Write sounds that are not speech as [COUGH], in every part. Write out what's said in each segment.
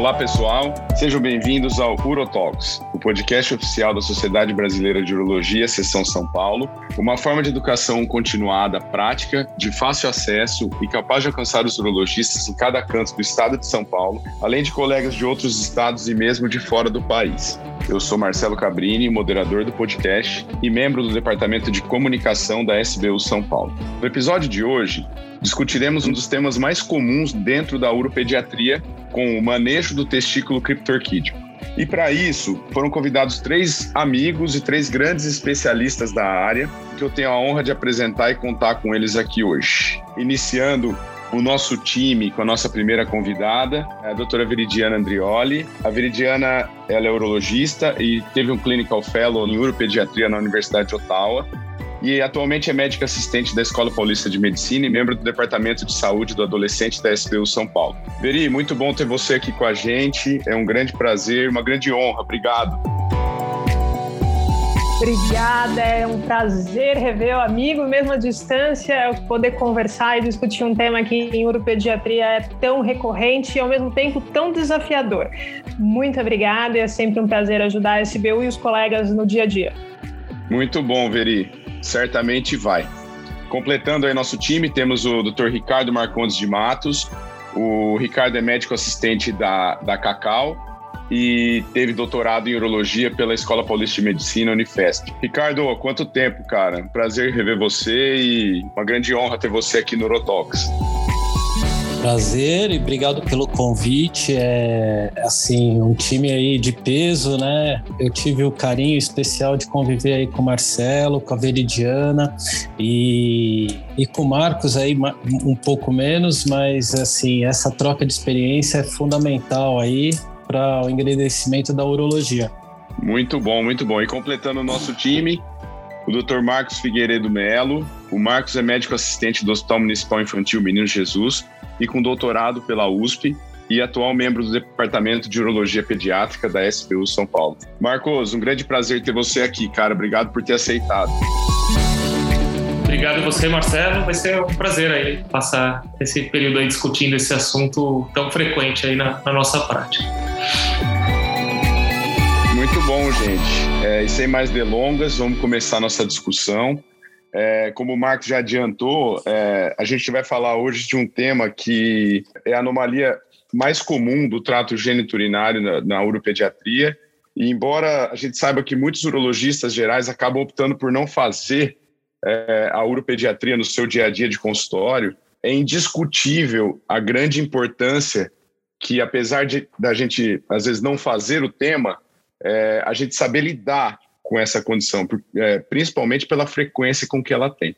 Olá, pessoal. Sejam bem-vindos ao Urotalks, o podcast oficial da Sociedade Brasileira de Urologia, Seção São Paulo, uma forma de educação continuada, prática, de fácil acesso e capaz de alcançar os urologistas em cada canto do estado de São Paulo, além de colegas de outros estados e mesmo de fora do país. Eu sou Marcelo Cabrini, moderador do podcast e membro do Departamento de Comunicação da SBU São Paulo. No episódio de hoje, discutiremos um dos temas mais comuns dentro da uropediatria, com o manejo do testículo criptorquídeo. E para isso, foram convidados três amigos e três grandes especialistas da área, que eu tenho a honra de apresentar e contar com eles aqui hoje. Iniciando o nosso time com a nossa primeira convidada, a doutora Veridiana Andrioli. A Veridiana ela é urologista e teve um clinical fellow em uropediatria na Universidade de Ottawa e atualmente é médica assistente da Escola Paulista de Medicina e membro do Departamento de Saúde do Adolescente da SBU São Paulo. Veri, muito bom ter você aqui com a gente. É um grande prazer, uma grande honra. Obrigado. Obrigada, é um prazer rever o amigo, mesmo à distância, poder conversar e discutir um tema que em uropediatria é tão recorrente e ao mesmo tempo tão desafiador. Muito obrigada, é sempre um prazer ajudar a SBU e os colegas no dia a dia. Muito bom, Veri certamente vai. Completando aí nosso time, temos o Dr. Ricardo Marcondes de Matos. O Ricardo é médico assistente da, da Cacau e teve doutorado em urologia pela Escola Paulista de Medicina, Unifesp. Ricardo, quanto tempo, cara? Prazer rever você e uma grande honra ter você aqui no Urotox. Prazer e obrigado pelo convite. É assim, um time aí de peso, né? Eu tive o carinho especial de conviver aí com o Marcelo, com a Veridiana e, e com o Marcos aí um pouco menos, mas assim, essa troca de experiência é fundamental aí para o engrandecimento da urologia. Muito bom, muito bom. E completando o nosso time, o Dr. Marcos Figueiredo Melo. O Marcos é médico assistente do Hospital Municipal Infantil Menino Jesus e com doutorado pela USP e atual membro do Departamento de Urologia Pediátrica da SPU São Paulo. Marcos, um grande prazer ter você aqui, cara. Obrigado por ter aceitado. Obrigado a você, Marcelo. Vai ser um prazer aí passar esse período aí discutindo esse assunto tão frequente aí na, na nossa prática. Muito bom, gente. É, e sem mais delongas, vamos começar nossa discussão. É, como o Marcos já adiantou, é, a gente vai falar hoje de um tema que é a anomalia mais comum do trato geniturinário na, na uropediatria. E embora a gente saiba que muitos urologistas gerais acabam optando por não fazer é, a uropediatria no seu dia a dia de consultório, é indiscutível a grande importância que, apesar de da gente às vezes não fazer o tema, é, a gente saber lidar com essa condição, é, principalmente pela frequência com que ela tem.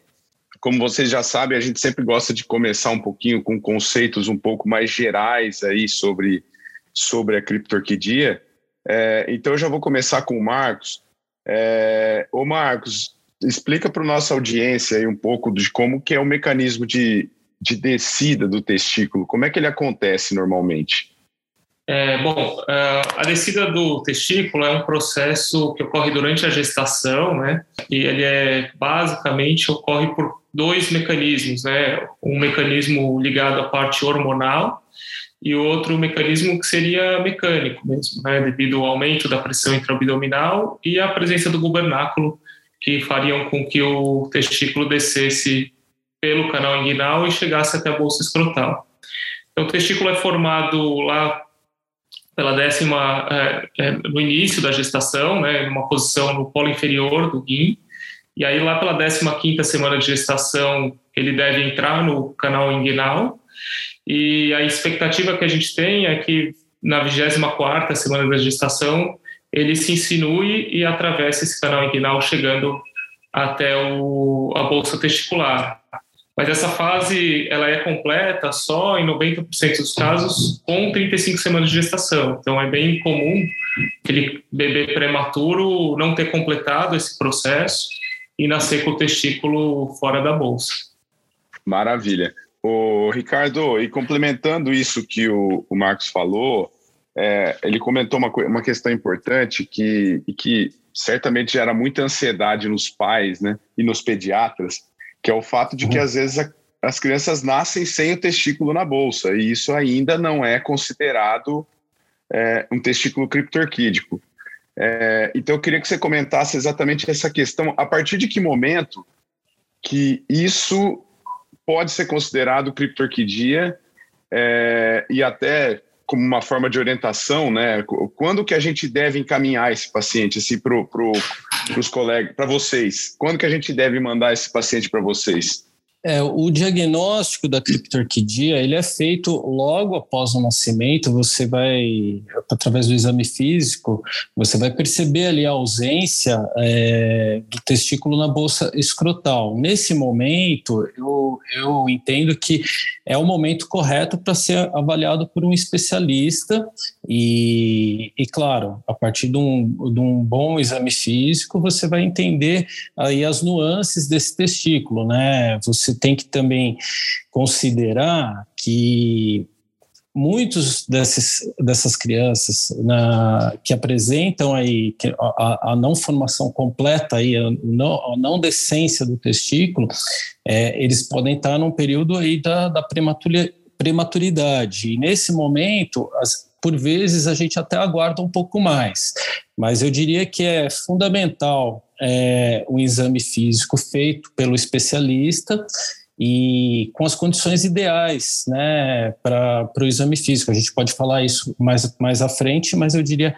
Como vocês já sabem, a gente sempre gosta de começar um pouquinho com conceitos um pouco mais gerais aí sobre, sobre a criptorquidia. É, então, eu já vou começar com o Marcos. É, ô, Marcos, explica para a nossa audiência aí um pouco de como que é o mecanismo de, de descida do testículo, como é que ele acontece normalmente? É, bom, é, a descida do testículo é um processo que ocorre durante a gestação, né? E ele é basicamente ocorre por dois mecanismos, né? Um mecanismo ligado à parte hormonal e outro mecanismo que seria mecânico mesmo, né? Devido ao aumento da pressão intraabdominal e a presença do gubernáculo que fariam com que o testículo descesse pelo canal inguinal e chegasse até a bolsa escrotal. Então, o testículo é formado lá pela décima, é, é, no início da gestação, né, numa posição no polo inferior do rim, e aí lá pela décima quinta semana de gestação ele deve entrar no canal inguinal, e a expectativa que a gente tem é que na vigésima quarta semana da gestação ele se insinue e atravesse esse canal inguinal chegando até o, a bolsa testicular. Mas essa fase ela é completa só em 90% dos casos com 35 semanas de gestação. Então é bem comum aquele bebê prematuro não ter completado esse processo e nascer com o testículo fora da bolsa. Maravilha. O Ricardo, e complementando isso que o, o Marcos falou, é, ele comentou uma, uma questão importante que, que certamente gera muita ansiedade nos pais né, e nos pediatras, que é o fato de que uhum. às vezes a, as crianças nascem sem o testículo na bolsa, e isso ainda não é considerado é, um testículo criptorquídico. É, então, eu queria que você comentasse exatamente essa questão. A partir de que momento que isso pode ser considerado criptorquidia é, e até como uma forma de orientação, né? Quando que a gente deve encaminhar esse paciente assim, para pro, os colegas, para vocês? Quando que a gente deve mandar esse paciente para vocês? É, o diagnóstico da criptorquidia ele é feito logo após o nascimento. Você vai, através do exame físico, você vai perceber ali a ausência é, do testículo na bolsa escrotal. Nesse momento, eu, eu entendo que é o momento correto para ser avaliado por um especialista e, e, claro, a partir de um, de um bom exame físico, você vai entender aí as nuances desse testículo, né? Você tem que também considerar que muitos desses, dessas crianças na, que apresentam aí a, a, não formação completa aí a não, a não decência do testículo é, eles podem estar num período aí da, da prematuridade. E nesse momento as, por vezes a gente até aguarda um pouco mais, mas eu diria que é fundamental é, um exame físico feito pelo especialista e com as condições ideais né, para o exame físico. A gente pode falar isso mais, mais à frente, mas eu diria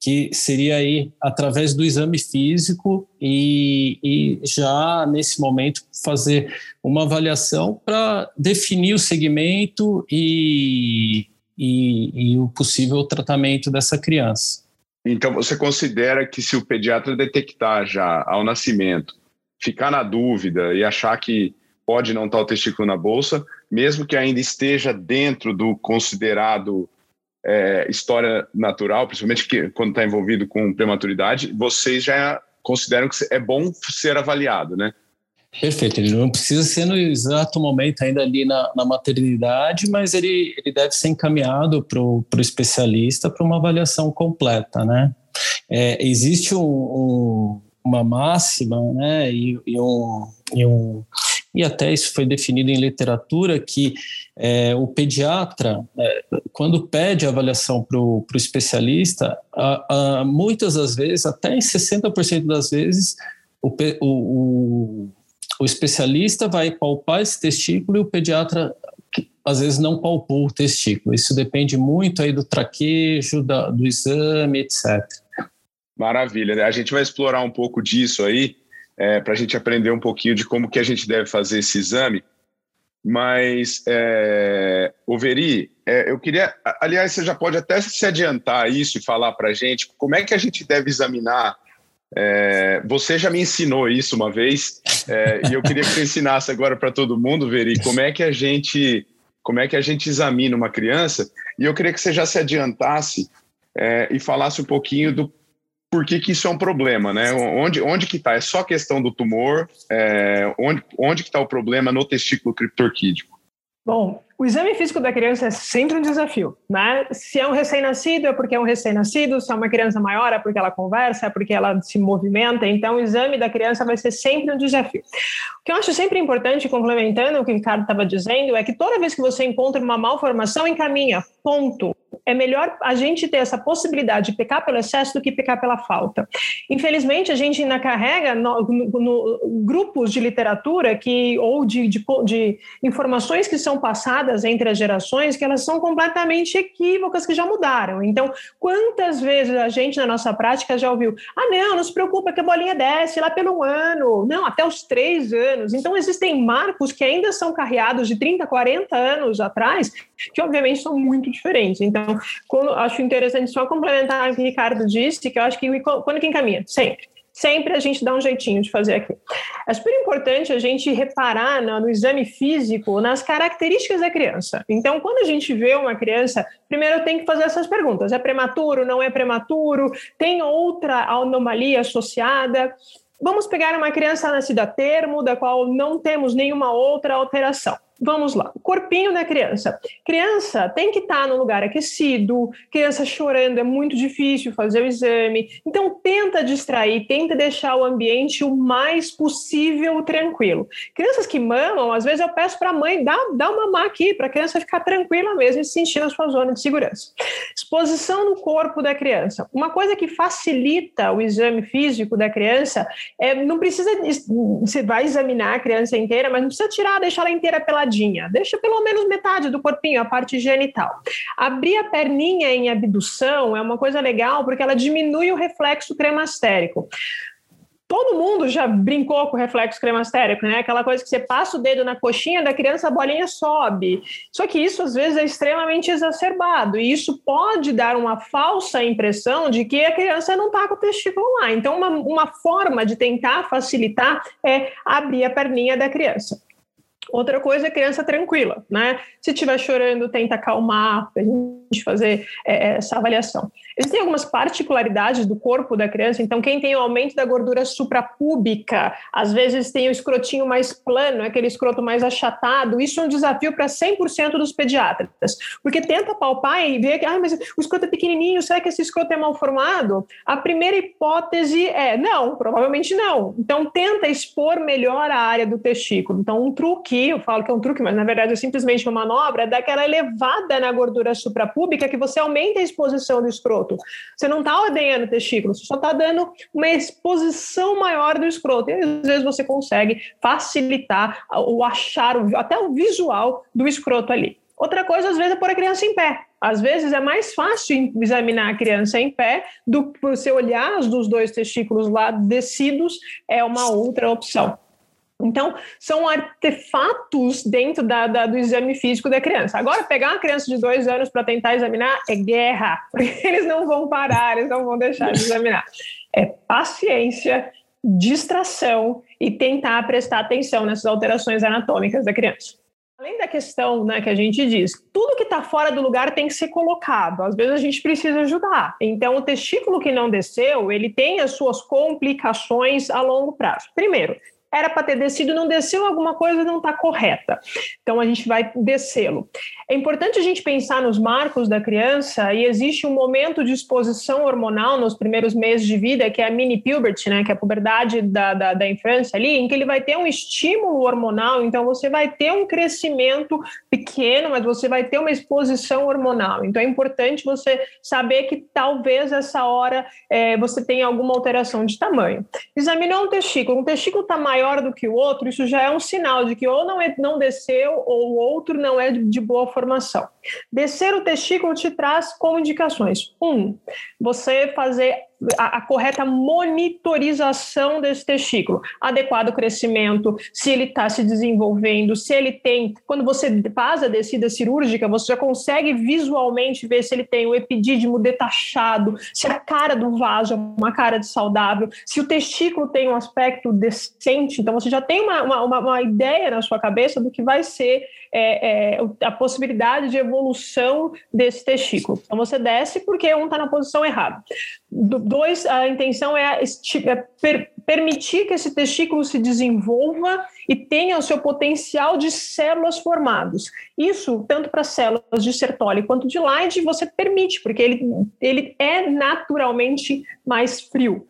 que seria aí através do exame físico e, e já nesse momento fazer uma avaliação para definir o segmento e, e, e o possível tratamento dessa criança. Então, você considera que se o pediatra detectar já ao nascimento, ficar na dúvida e achar que pode não estar o testículo na bolsa, mesmo que ainda esteja dentro do considerado é, história natural, principalmente que, quando está envolvido com prematuridade, vocês já consideram que é bom ser avaliado, né? Perfeito, ele não precisa ser no exato momento ainda ali na, na maternidade, mas ele, ele deve ser encaminhado para o especialista para uma avaliação completa, né? É, existe um, um, uma máxima, né, e, e, um, e, um, e até isso foi definido em literatura, que é, o pediatra, é, quando pede avaliação para o especialista, a, a, muitas das vezes, até em 60% das vezes, o, o o especialista vai palpar esse testículo e o pediatra às vezes não palpou o testículo. Isso depende muito aí do traquejo, da, do exame, etc. Maravilha. Né? A gente vai explorar um pouco disso aí, é, para a gente aprender um pouquinho de como que a gente deve fazer esse exame. Mas, é, Overi, é, eu queria... Aliás, você já pode até se adiantar isso e falar para a gente como é que a gente deve examinar é, você já me ensinou isso uma vez é, e eu queria que você ensinasse agora para todo mundo, Veri, como é que a gente como é que a gente examina uma criança e eu queria que você já se adiantasse é, e falasse um pouquinho do porquê que isso é um problema, né? Onde, onde que está? É só questão do tumor? É, onde, onde que está o problema no testículo criptorquídico? Bom, o exame físico da criança é sempre um desafio, né? Se é um recém-nascido, é porque é um recém-nascido, se é uma criança maior, é porque ela conversa, é porque ela se movimenta, então o exame da criança vai ser sempre um desafio. O que eu acho sempre importante, complementando o que o Ricardo estava dizendo, é que toda vez que você encontra uma malformação, encaminha, ponto. É melhor a gente ter essa possibilidade de pecar pelo excesso do que pecar pela falta. Infelizmente, a gente ainda carrega no, no, no, grupos de literatura que, ou de, de, de informações que são passadas entre as gerações que elas são completamente equívocas, que já mudaram. Então, quantas vezes a gente na nossa prática já ouviu: ah, não, não se preocupa que a bolinha desce lá pelo ano, não, até os três anos. Então, existem marcos que ainda são carreados de 30, 40 anos atrás, que obviamente são muito diferentes. Então, acho interessante só complementar o que o Ricardo disse, que eu acho que quando que encaminha? Sempre sempre a gente dá um jeitinho de fazer aqui. É super importante a gente reparar no, no, exame físico nas características da criança. Então, quando a gente vê uma criança, primeiro tem que fazer essas perguntas: é prematuro, não é prematuro? Tem outra anomalia associada? Vamos pegar uma criança nascida a termo, da qual não temos nenhuma outra alteração. Vamos lá. O corpinho da criança. Criança tem que estar tá no lugar aquecido, criança chorando é muito difícil fazer o exame. Então, tenta distrair, tenta deixar o ambiente o mais possível tranquilo. Crianças que mamam, às vezes eu peço para a mãe dar, uma mamar aqui, para a criança ficar tranquila mesmo e se sentir na sua zona de segurança. Exposição no corpo da criança. Uma coisa que facilita o exame físico da criança é não precisa você vai examinar a criança inteira, mas não precisa tirar, deixar ela inteira peladinha. Deixa pelo menos metade do corpinho, a parte genital. Abrir a perninha em abdução é uma coisa legal porque ela diminui o reflexo cremastérico todo mundo já brincou com o reflexo cremastérico, né? Aquela coisa que você passa o dedo na coxinha da criança, a bolinha sobe. Só que isso às vezes é extremamente exacerbado e isso pode dar uma falsa impressão de que a criança não está com o testículo lá. Então, uma, uma forma de tentar facilitar é abrir a perninha da criança. Outra coisa é criança tranquila, né? Se estiver chorando, tenta acalmar, a gente fazer é, essa avaliação. Existem algumas particularidades do corpo da criança, então quem tem o aumento da gordura suprapúbica, às vezes tem o escrotinho mais plano, aquele escroto mais achatado, isso é um desafio para 100% dos pediatras, porque tenta palpar e ver que, ah, mas o escroto é pequenininho, será que esse escroto é mal formado? A primeira hipótese é, não, provavelmente não. Então tenta expor melhor a área do testículo. Então um truque, eu falo que é um truque, mas na verdade é simplesmente uma manobra, daquela elevada na gordura suprapúbica que você aumenta a exposição do escroto. Você não está ordenhando o testículo, você só está dando uma exposição maior do escroto. E às vezes você consegue facilitar o achar, até o visual do escroto ali. Outra coisa, às vezes, é pôr a criança em pé. Às vezes é mais fácil examinar a criança em pé do que você olhar os dois testículos lá descidos, é uma outra opção. Então, são artefatos dentro da, da, do exame físico da criança. Agora, pegar uma criança de dois anos para tentar examinar é guerra, [LAUGHS] porque eles não vão parar, eles não vão deixar de examinar. É paciência, distração e tentar prestar atenção nessas alterações anatômicas da criança. Além da questão né, que a gente diz, tudo que está fora do lugar tem que ser colocado. Às vezes a gente precisa ajudar. Então, o testículo que não desceu, ele tem as suas complicações a longo prazo. Primeiro, era para ter descido, não desceu, alguma coisa não está correta. Então a gente vai descê-lo. É importante a gente pensar nos marcos da criança e existe um momento de exposição hormonal nos primeiros meses de vida, que é a mini puberty, né, que é a puberdade da, da, da infância ali, em que ele vai ter um estímulo hormonal, então você vai ter um crescimento pequeno, mas você vai ter uma exposição hormonal. Então é importante você saber que talvez essa hora é, você tenha alguma alteração de tamanho. Examinou um testículo, um testículo está maior maior do que o outro, isso já é um sinal de que ou não, é, não desceu ou o outro não é de, boa formação. Descer o testículo te traz como indicações. Um, você fazer a, a, correta monitorização desse testículo, adequado crescimento, se ele está se desenvolvendo, se ele tem. Quando você faz a descida cirúrgica, você já consegue visualmente ver se ele tem o epidídimo detachado, se a cara do vaso é uma cara de saudável, se o testículo tem um aspecto decente. Então, você já tem uma, uma, uma ideia na sua cabeça do que vai ser é, é, a possibilidade de evolução desse testículo. Então, você desce porque um está na posição errada. Dois, a intenção é, é per, permitir que esse testículo se desenvolva e tenha o seu potencial de células formadas. Isso, tanto para células de Sertoli quanto de Leide, você permite, porque ele, ele é naturalmente mais frio.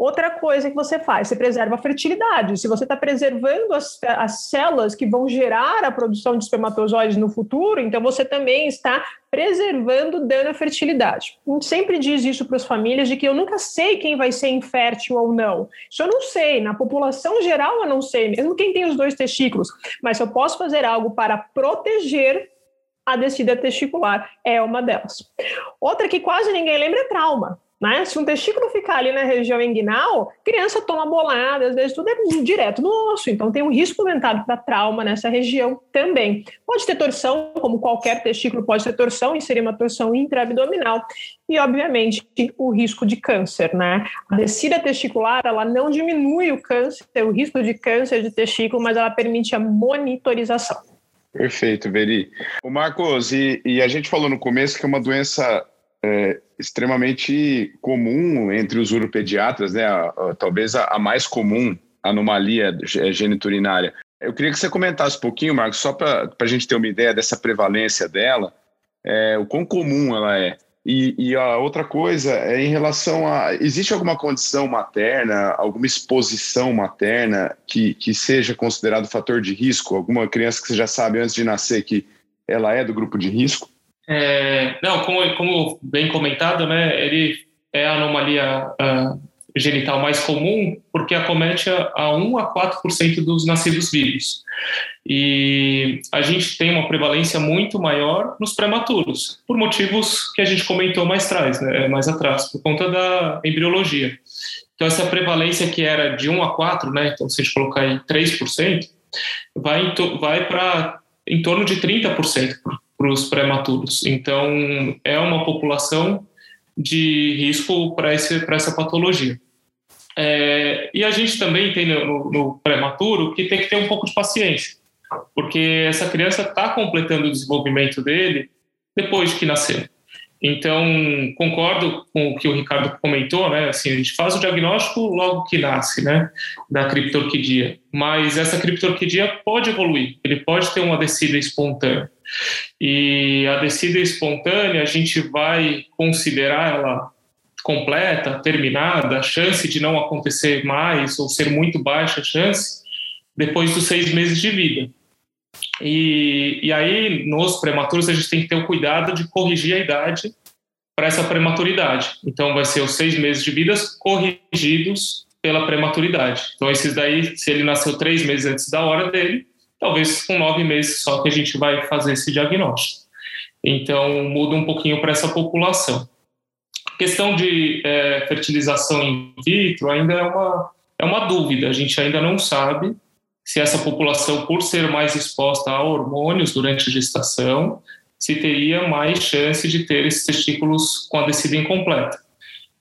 Outra coisa que você faz, você preserva a fertilidade. Se você está preservando as, as células que vão gerar a produção de espermatozoides no futuro, então você também está preservando dano à fertilidade. A gente sempre diz isso para as famílias de que eu nunca sei quem vai ser infértil ou não. Isso eu não sei. Na população geral eu não sei, mesmo quem tem os dois testículos. Mas eu posso fazer algo para proteger a descida testicular é uma delas. Outra que quase ninguém lembra é trauma. Né? Se um testículo ficar ali na região inguinal, criança toma bolada, às vezes tudo é direto no osso, então tem um risco aumentado para trauma nessa região também. Pode ter torção, como qualquer testículo pode ter torção, e seria uma torção intraabdominal, e obviamente o risco de câncer, né? A descida testicular, ela não diminui o câncer, o risco de câncer de testículo, mas ela permite a monitorização. Perfeito, Veri. O Marcos, e, e a gente falou no começo que é uma doença é, extremamente comum entre os uropediatras, né? A, a, talvez a, a, mais comum anomalia geniturinária. Eu queria que você comentasse um pouquinho, Marcos, só para a gente ter uma ideia dessa prevalência dela, é, o quão comum ela é. E, e, a outra coisa é em relação a. Existe alguma condição materna, alguma exposição materna que, que seja considerado fator de risco? Alguma criança que você já sabe antes de nascer que ela é do grupo de risco? É, não, como, como bem comentado, né, ele é a anomalia uh, genital mais comum porque acomete a, a 1 a 4% dos nascidos vivos. E a gente tem uma prevalência muito maior nos prematuros, por motivos que a gente comentou mais atrás, né, mais atrás, por conta da embriologia. Então, essa prevalência que era de 1 a 4, né, então se a gente colocar aí 3%, vai, vai para em torno de 30% para os prematuros. Então, é uma população de risco para essa patologia. É, e a gente também tem no, no prematuro que tem que ter um pouco de paciência, porque essa criança está completando o desenvolvimento dele depois de que nasceu. Então, concordo com o que o Ricardo comentou, né? Assim, a gente faz o diagnóstico logo que nasce, né? Da criptorquidia. Mas essa criptorquidia pode evoluir, ele pode ter uma descida espontânea. E a descida espontânea, a gente vai considerar ela completa, terminada, a chance de não acontecer mais ou ser muito baixa a chance depois dos seis meses de vida. E, e aí, nos prematuros, a gente tem que ter o cuidado de corrigir a idade para essa prematuridade. Então, vai ser os seis meses de vida corrigidos pela prematuridade. Então, esses daí, se ele nasceu três meses antes da hora dele, talvez com nove meses só que a gente vai fazer esse diagnóstico. Então, muda um pouquinho para essa população. A questão de é, fertilização in vitro ainda é uma, é uma dúvida, a gente ainda não sabe se essa população, por ser mais exposta a hormônios durante a gestação, se teria mais chance de ter esses testículos com a descida incompleta.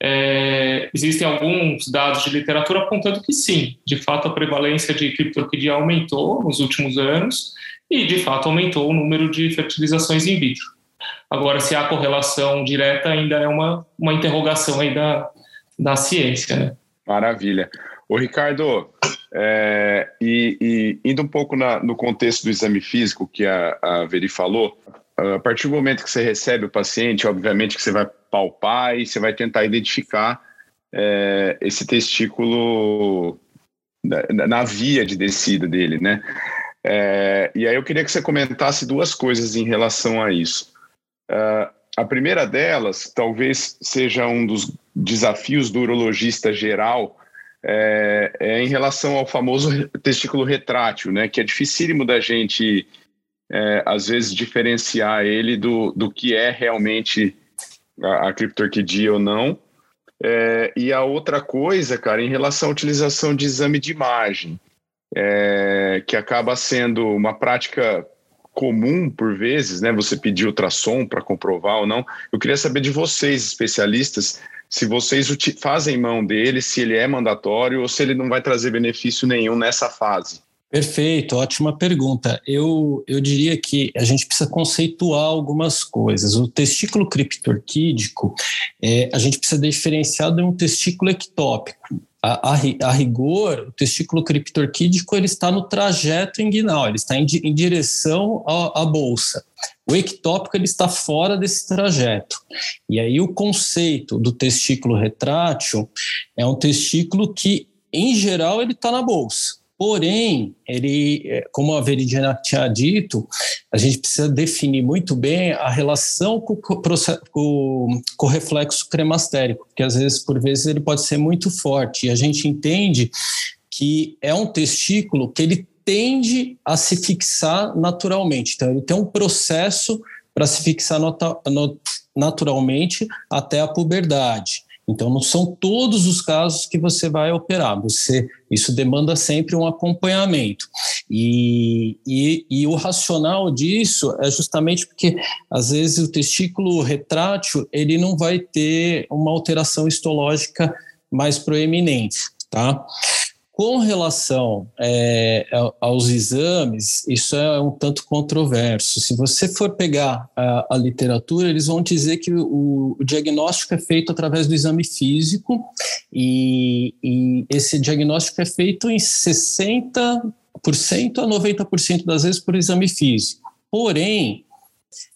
É, existem alguns dados de literatura apontando que sim, de fato a prevalência de criptorquidia aumentou nos últimos anos e de fato aumentou o número de fertilizações in vitro. Agora, se há correlação direta ainda é uma, uma interrogação aí da, da ciência. Né? Maravilha. Ô Ricardo, é, e, e, indo um pouco na, no contexto do exame físico que a, a Veri falou, a partir do momento que você recebe o paciente, obviamente que você vai palpar e você vai tentar identificar é, esse testículo na, na, via de descida dele, né? É, e aí eu queria que você comentasse duas coisas em relação a isso. Uh, a primeira delas, talvez seja um dos desafios do urologista geral, é, é, em relação ao famoso testículo retrátil, né, que é dificílimo da gente, é, às vezes, diferenciar ele do, do que é realmente a, a criptorquidia ou não. É, e a outra coisa, cara, em relação à utilização de exame de imagem, é, que acaba sendo uma prática comum por vezes, né? Você pedir ultrassom para comprovar ou não. Eu queria saber de vocês, especialistas, se vocês fazem mão dele, se ele é mandatório ou se ele não vai trazer benefício nenhum nessa fase. Perfeito, ótima pergunta. Eu, eu diria que a gente precisa conceituar algumas coisas. O testículo criptorquídico, é, a gente precisa diferenciar de um testículo ectópico. A, a, a, rigor, o testículo criptorquídico ele está no trajeto inguinal, ele está em, em direção à, à bolsa. O ectópico ele está fora desse trajeto. E aí o conceito do testículo retrátil é um testículo que, em geral, ele está na bolsa. Porém, ele, é, como a Veridiana tinha dito, a gente precisa definir muito bem a relação com, com, com, o reflexo cremastérico, porque às vezes, por vezes, ele pode ser muito forte. E a gente entende que é um testículo que ele tende a se fixar naturalmente. Então, ele tem um processo para se fixar naturalmente até a puberdade. Então, não são todos os casos que você vai operar. Você, isso demanda sempre um acompanhamento. E, e, e, o racional disso é justamente porque, às vezes, o testículo retrátil ele não vai ter uma alteração histológica mais proeminente, tá? Com relação é, aos exames, isso é um tanto controverso. Se você for pegar a, a literatura, eles vão dizer que o, o, diagnóstico é feito através do exame físico e, e esse diagnóstico é feito em 60 a 90% das vezes por exame físico. Porém,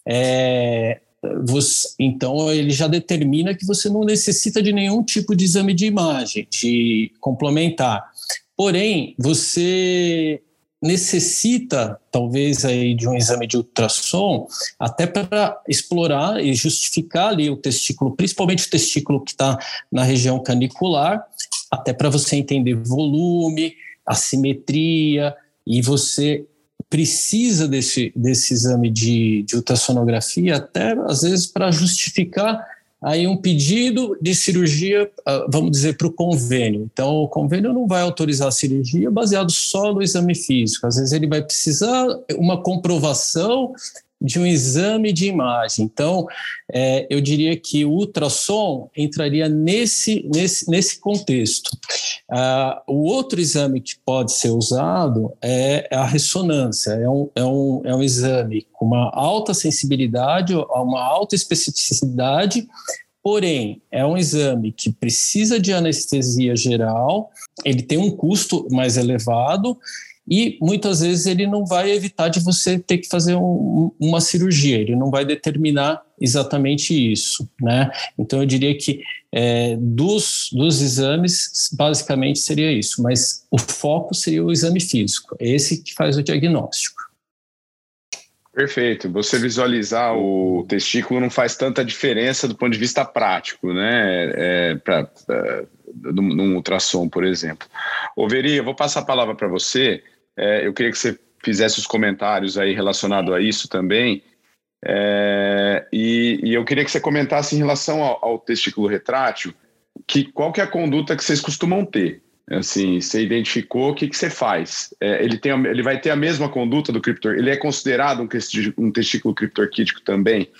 é, você, então ele já determina que você não necessita de nenhum tipo de exame de imagem, de complementar. Porém, você necessita talvez aí de um exame de ultrassom até para explorar e justificar ali o testículo, principalmente o testículo que está na região canicular, até para você entender volume, assimetria e você precisa desse, desse exame de, de ultrassonografia até às vezes para justificar aí um pedido de cirurgia, ah, vamos dizer, para o convênio. Então, o convênio não vai autorizar a cirurgia baseado só no exame físico. Às vezes ele vai precisar uma comprovação de um exame de imagem. Então, é, eu diria que o ultrassom entraria nesse, nesse, nesse contexto. Ah, o outro exame que pode ser usado é a ressonância. É um, é um, é um exame com uma alta sensibilidade, uma alta especificidade, Porém, é um exame que precisa de anestesia geral, ele tem um custo mais elevado e muitas vezes ele não vai evitar de você ter que fazer um, uma cirurgia, ele não vai determinar exatamente isso, né? Então eu diria que é, dos, dos exames, basicamente seria isso, mas o foco seria o exame físico, é esse que faz o diagnóstico. Perfeito. Você visualizar o testículo não faz tanta diferença do ponto de vista prático, né? É, pra, é, num ultrassom, por exemplo. Ô, Veri, eu vou passar a palavra para você. É, eu queria que você fizesse os comentários aí relacionado a isso também. É, e, e, eu queria que você comentasse em relação ao, ao testículo retrátil, que, qual que é a conduta que vocês costumam ter? Assim, você identificou, o que, que você faz? É, ele, tem, ele vai ter a mesma conduta do criptor? Ele é considerado um, um testículo criptorquítico também?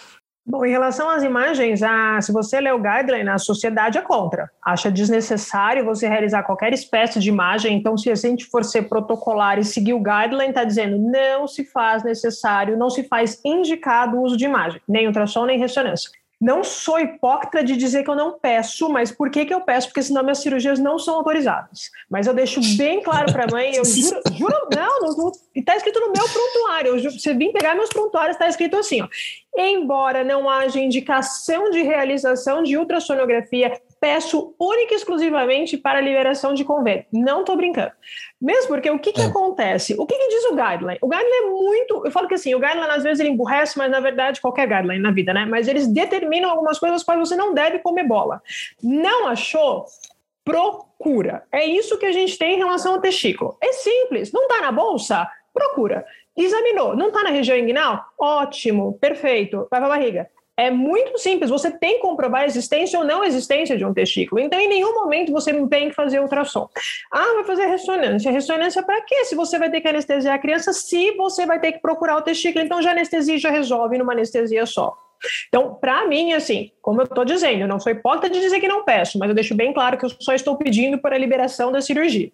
Bom, em relação às imagens, a, se você lê o guideline, a sociedade é contra. Acha desnecessário você realizar qualquer espécie de imagem. Então, se a gente for ser protocolar e seguir o guideline, está dizendo não se faz necessário, não se faz indicado o uso de imagem, nem ultrassom, nem ressonância. Não sou hipócrita de dizer que eu não peço, mas por que, que eu peço? Porque senão minhas cirurgias não são autorizadas. Mas eu deixo bem claro para a mãe, eu juro, juro não, está escrito no meu prontuário. Eu, você vim pegar meus prontuários, está escrito assim, ó. Embora não haja indicação de realização de ultrassonografia peço única e exclusivamente para liberação de convênio. Não estou brincando. Mesmo porque o que, que é. acontece? O que, que, diz o guideline? O guideline é muito. Eu falo que assim, o guideline às vezes ele emburrece, mas na verdade, qualquer guideline na vida, né? Mas eles determinam algumas coisas quais você não deve comer bola. Não achou? Procura. É isso que a gente tem em relação ao testículo. É simples. Não está na bolsa? Procura. Examinou. Não está na região inguinal? Ótimo, perfeito. Vai para a barriga. É muito simples, você tem que comprovar a existência ou não existência de um testículo. Então, em nenhum momento você tem que fazer ultrassom. Ah, vai fazer ressonância. Ressonância para quê? Se você vai ter que anestesiar a criança, se você vai ter que procurar o testículo, então já anestesia já resolve numa anestesia só. Então, para mim, assim, como eu estou dizendo, eu não sou hipócrita de dizer que não peço, mas eu deixo bem claro que eu só estou pedindo para a liberação da cirurgia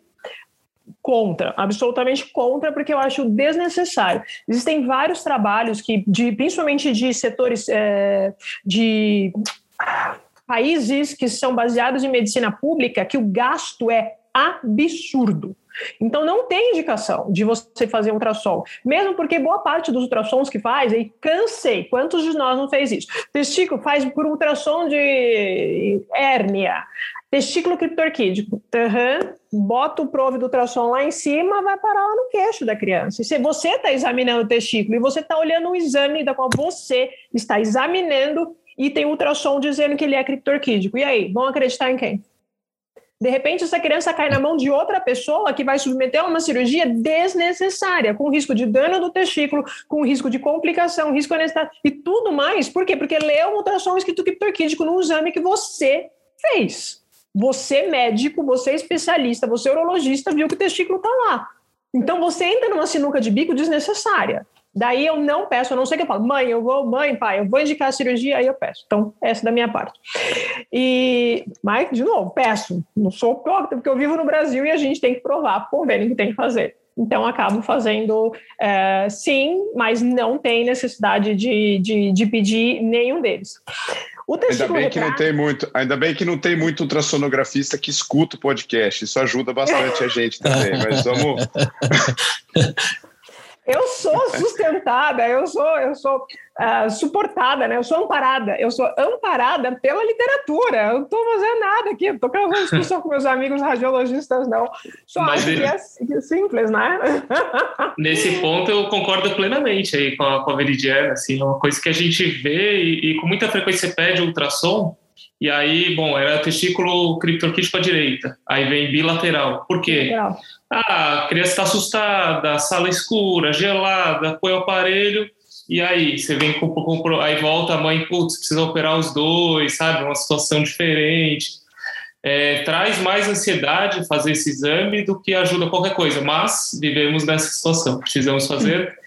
contra, absolutamente contra, porque eu acho desnecessário. Existem vários trabalhos que, de, principalmente de setores é, de países que são baseados em medicina pública, que o gasto é absurdo. Então não tem indicação de você fazer ultrassom, mesmo porque boa parte dos ultrassons que faz, e cansei, quantos de nós não fez isso? Testículo faz por ultrassom de hérnia, testículo criptorquídeo, uhum. bota o prove do ultrassom lá em cima, vai parar lá no queixo da criança. E se você está examinando o testículo e você está olhando um exame da qual você está examinando e tem ultrassom dizendo que ele é criptorquídico, e aí, vão acreditar em quem? De repente, essa criança cai na mão de outra pessoa que vai submeter a uma cirurgia desnecessária, com risco de dano do testículo, com risco de complicação, risco anestésico e tudo mais. Por quê? Porque leu um ultrassom escrito criptorquídico no exame que você fez. Você, médico, você especialista, você urologista, viu que o testículo está lá. Então, você entra numa sinuca de bico desnecessária. Daí eu não peço, a não ser que eu falo, mãe, eu vou, mãe, pai, eu vou indicar a cirurgia, aí eu peço. Então, essa é da minha parte. E, mas, de novo, peço. Não sou hipócrita, porque eu vivo no Brasil e a gente tem que provar por convênio que tem que fazer. Então, acabo fazendo é, sim, mas não tem necessidade de, de, de pedir nenhum deles. Ainda bem retrátil... que não tem muito, ainda bem que não tem muito ultrassonografista que escuta o podcast. Isso ajuda bastante a gente também. Mas vamos. [LAUGHS] [LAUGHS] Eu sou sustentada, eu sou, eu sou uh, suportada, né? Eu sou amparada, eu sou amparada pela literatura. Eu não estou fazendo nada aqui, estou fazendo discussão com meus amigos radiologistas, não. Só Mas acho ele... que é simples, né? [LAUGHS] Nesse ponto eu concordo plenamente aí com a, com a Veridiana, assim, é uma coisa que a gente vê e, e com muita frequência você pede ultrassom, e aí, bom, era testículo criptorquídeo para a direita. Aí vem bilateral. Por quê? Bilateral. Ah, a criança está assustada, sala escura, gelada, põe o aparelho, e aí você vem com, com aí volta a mãe, putz, precisa operar os dois, sabe? Uma situação diferente. É, traz mais ansiedade fazer esse exame do que ajuda qualquer coisa, mas vivemos nessa situação, precisamos fazer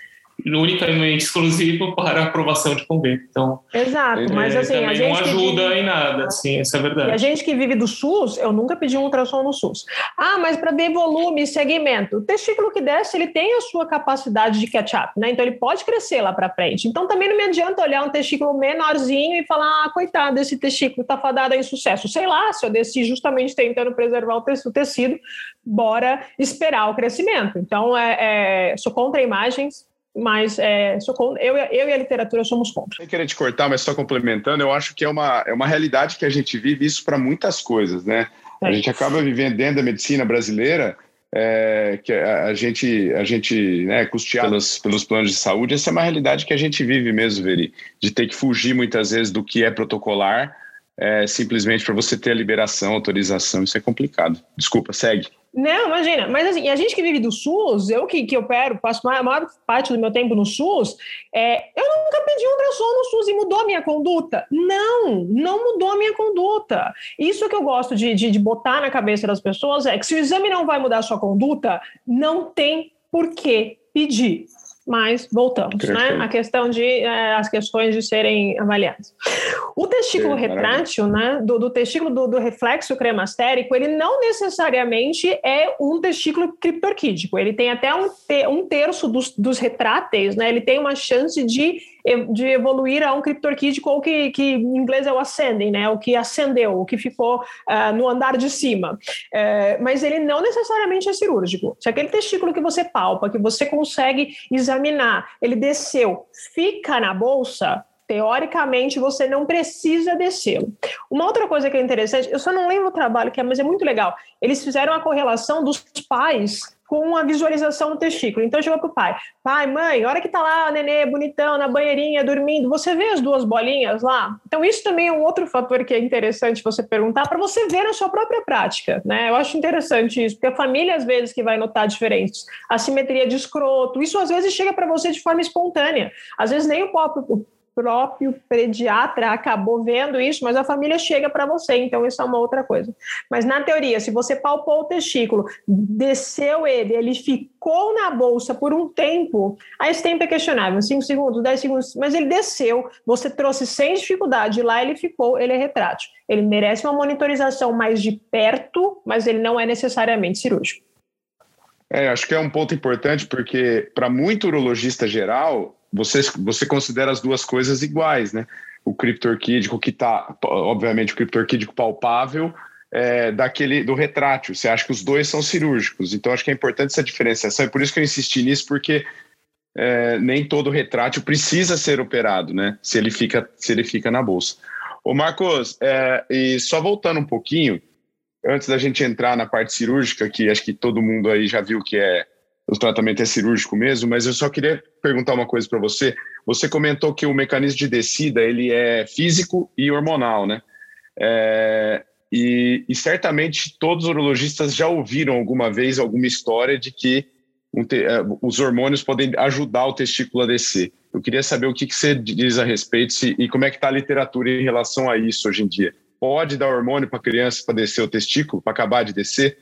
unicamente exclusivo para aprovação de convênio. Então, Exato, mas assim, a gente não ajuda vive... em nada, assim, essa é a verdade. E a gente que vive do SUS, eu nunca pedi um ultrassom no SUS. Ah, mas para ver volume e segmento, o testículo que desce, ele tem a sua capacidade de catch-up, né? Então ele pode crescer lá para frente. Então também não me adianta olhar um testículo menorzinho e falar, ah, coitado, esse testículo está fadado em sucesso. Sei lá, se eu desci justamente tentando preservar o tecido, bora esperar o crescimento. Então, é, é, sou contra imagens, mas é, sou, eu, eu e a literatura somos contra. Sem querer te cortar, mas só complementando, eu acho que é uma, é uma realidade que a gente vive isso para muitas coisas, né? É. A gente acaba vivendo dentro da medicina brasileira, é, que a, a, gente, a gente né, custear pelos, pelos planos de saúde, essa é uma realidade que a gente vive mesmo, Veri, de ter que fugir muitas vezes do que é protocolar, é, simplesmente para você ter a liberação, autorização, isso é complicado. Desculpa, segue. Não, imagina. Mas assim, a gente que vive do SUS, eu que, que opero, passo a maior parte do meu tempo no SUS, é, eu nunca pedi um ultrassom no SUS e mudou a minha conduta. Não, não mudou a minha conduta. Isso que eu gosto de, de, de botar na cabeça das pessoas é que se o exame não vai mudar a sua conduta, não tem por que pedir mas voltamos, né? A questão de é, as questões de serem avaliadas. O testículo retrátil, né? Do, do testículo do, do, reflexo cremastérico, ele não necessariamente é um testículo criptorquídico. Ele tem até um, te, um terço dos, dos retráteis, né? Ele tem uma chance de de evoluir a um criptorquídeo ou que, que em inglês é o ascending, né? O que ascendeu, o que ficou uh, no andar de cima. Uh, mas ele não necessariamente é cirúrgico. Se aquele testículo que você palpa, que você consegue examinar, ele desceu, fica na bolsa, teoricamente você não precisa descê-lo. Uma outra coisa que é interessante, eu só não lembro o trabalho que é, mas é muito legal. Eles fizeram a correlação dos pais com a visualização do testículo. Então chegou pro pai: pai, mãe, hora que tá lá o nenê bonitão na banheirinha dormindo, você vê as duas bolinhas lá? Então isso também é um outro fator que é interessante você perguntar para você ver na sua própria prática, né? Eu acho interessante isso, porque a família às vezes que vai notar diferenças, assimetria de escroto, isso às vezes chega para você de forma espontânea. Às vezes nem o próprio próprio pediatra acabou vendo isso, mas a família chega para você, então isso é uma outra coisa. Mas na teoria, se você palpou o testículo, desceu ele, ele ficou na bolsa por um tempo, aí esse tempo é questionável, 5 segundos, 10 segundos, mas ele desceu, você trouxe sem dificuldade, lá ele ficou, ele é retrátil. Ele merece uma monitorização mais de perto, mas ele não é necessariamente cirúrgico. É, acho que é um ponto importante, porque para muito urologista geral, você, você considera as duas coisas iguais, né? O criptorquídico que está, obviamente, o criptorquídico palpável é, daquele do retrátil. Você acha que os dois são cirúrgicos. Então, acho que é importante essa diferenciação. É por isso que eu insisti nisso, porque é, nem todo retrátil precisa ser operado, né? Se ele fica, se ele fica na bolsa. Ô, Marcos, é, e só voltando um pouquinho, antes da gente entrar na parte cirúrgica, que acho que todo mundo aí já viu que é o tratamento é cirúrgico mesmo, mas eu só queria perguntar uma coisa para você. Você comentou que o mecanismo de descida ele é físico e hormonal, né? É, e, e, certamente todos os urologistas já ouviram alguma vez alguma história de que um te, é, os hormônios podem ajudar o testículo a descer. Eu queria saber o que, que você diz a respeito se, e como é que está a literatura em relação a isso hoje em dia. Pode dar hormônio para criança para descer o testículo, para acabar de descer?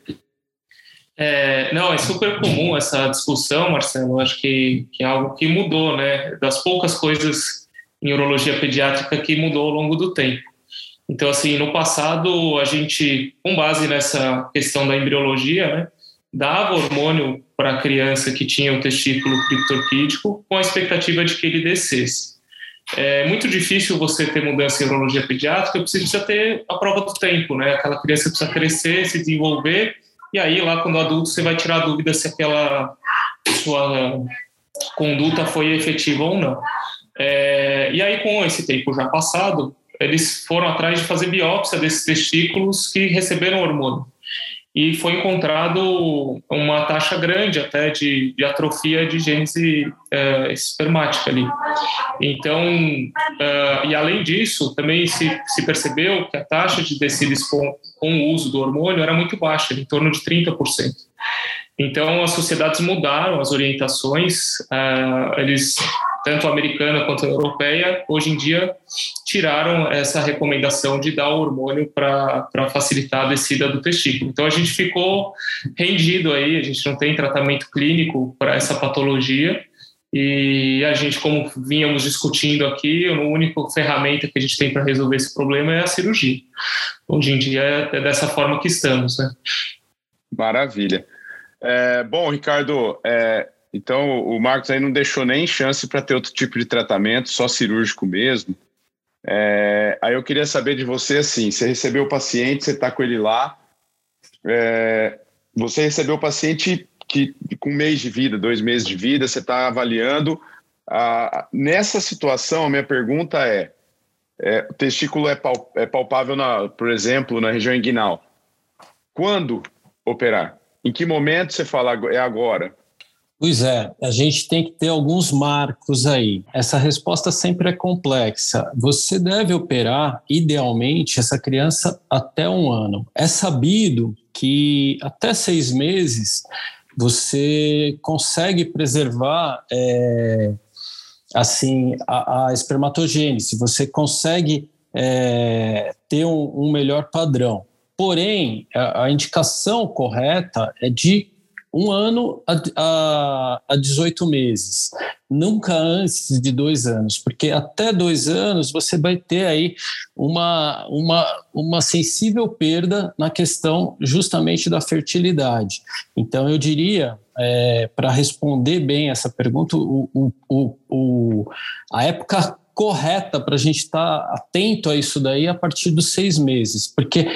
É, não, é super comum essa discussão, Marcelo. Acho que, que é algo que mudou, né? Das poucas coisas em urologia pediátrica que mudou ao longo do tempo. Então, assim, no passado, a gente, com base nessa questão da embriologia, né, dava hormônio para a criança que tinha o testículo criptorquídico com a expectativa de que ele descesse. é muito difícil você ter mudança em urologia pediátrica, você precisa ter a prova do tempo, né? Aquela criança precisa crescer, se desenvolver, e aí lá quando adulto você vai tirar a dúvida se aquela sua conduta foi efetiva ou não. É, e aí com esse tempo já passado, eles foram atrás de fazer biópsia desses testículos que receberam hormônio e foi encontrado uma taxa grande até de, de atrofia de gênese é, espermática ali. Então, é, e além disso, também se, se percebeu que a taxa de decílios com, com o uso do hormônio era muito baixa, em torno de 30%. Então, as sociedades mudaram as orientações, é, eles tanto americana quanto europeia, hoje em dia tiraram essa recomendação de dar o hormônio para facilitar a descida do testículo. Então a gente ficou rendido aí, a gente não tem tratamento clínico para essa patologia. E a gente, como vínhamos discutindo aqui, a única ferramenta que a gente tem para resolver esse problema é a cirurgia. Hoje em dia é dessa forma que estamos, né? Maravilha. É, bom, Ricardo, é, então, o Marcos aí não deixou nem chance para ter outro tipo de tratamento, só cirúrgico mesmo. É, aí eu queria saber de você assim: você recebeu o paciente, você está com ele lá, é, você recebeu o paciente que com um mês de vida, dois meses de vida, você está avaliando. A, nessa situação, a minha pergunta é: é o testículo é, é palpável, na, por exemplo, na região inguinal. Quando operar? Em que momento você fala é agora? Pois é, a gente tem que ter alguns marcos aí. Essa resposta sempre é complexa. Você deve operar, idealmente, essa criança até um ano. É sabido que até seis meses você consegue preservar é, assim a, a, espermatogênese, você consegue é, ter um, um, melhor padrão. Porém, a, a indicação correta é de um ano a, a, a 18 meses, nunca antes de dois anos, porque até dois anos você vai ter aí uma, uma, uma sensível perda na questão justamente da fertilidade. Então, eu diria, é, para responder bem essa pergunta, o, o, o, a época correta para a gente estar tá atento a isso daí a partir dos seis meses, porque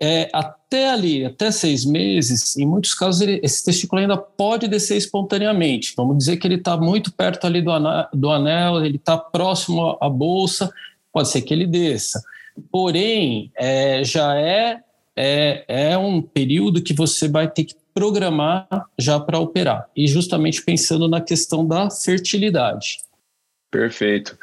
é, até ali, até seis meses, em muitos casos, ele, esse testículo ainda pode descer espontaneamente. Vamos dizer que ele está muito perto ali do anel, do anel ele está próximo à bolsa, pode ser que ele desça. Porém, é, já é, é, é um período que você vai ter que programar já para operar, e justamente pensando na questão da fertilidade. Perfeito.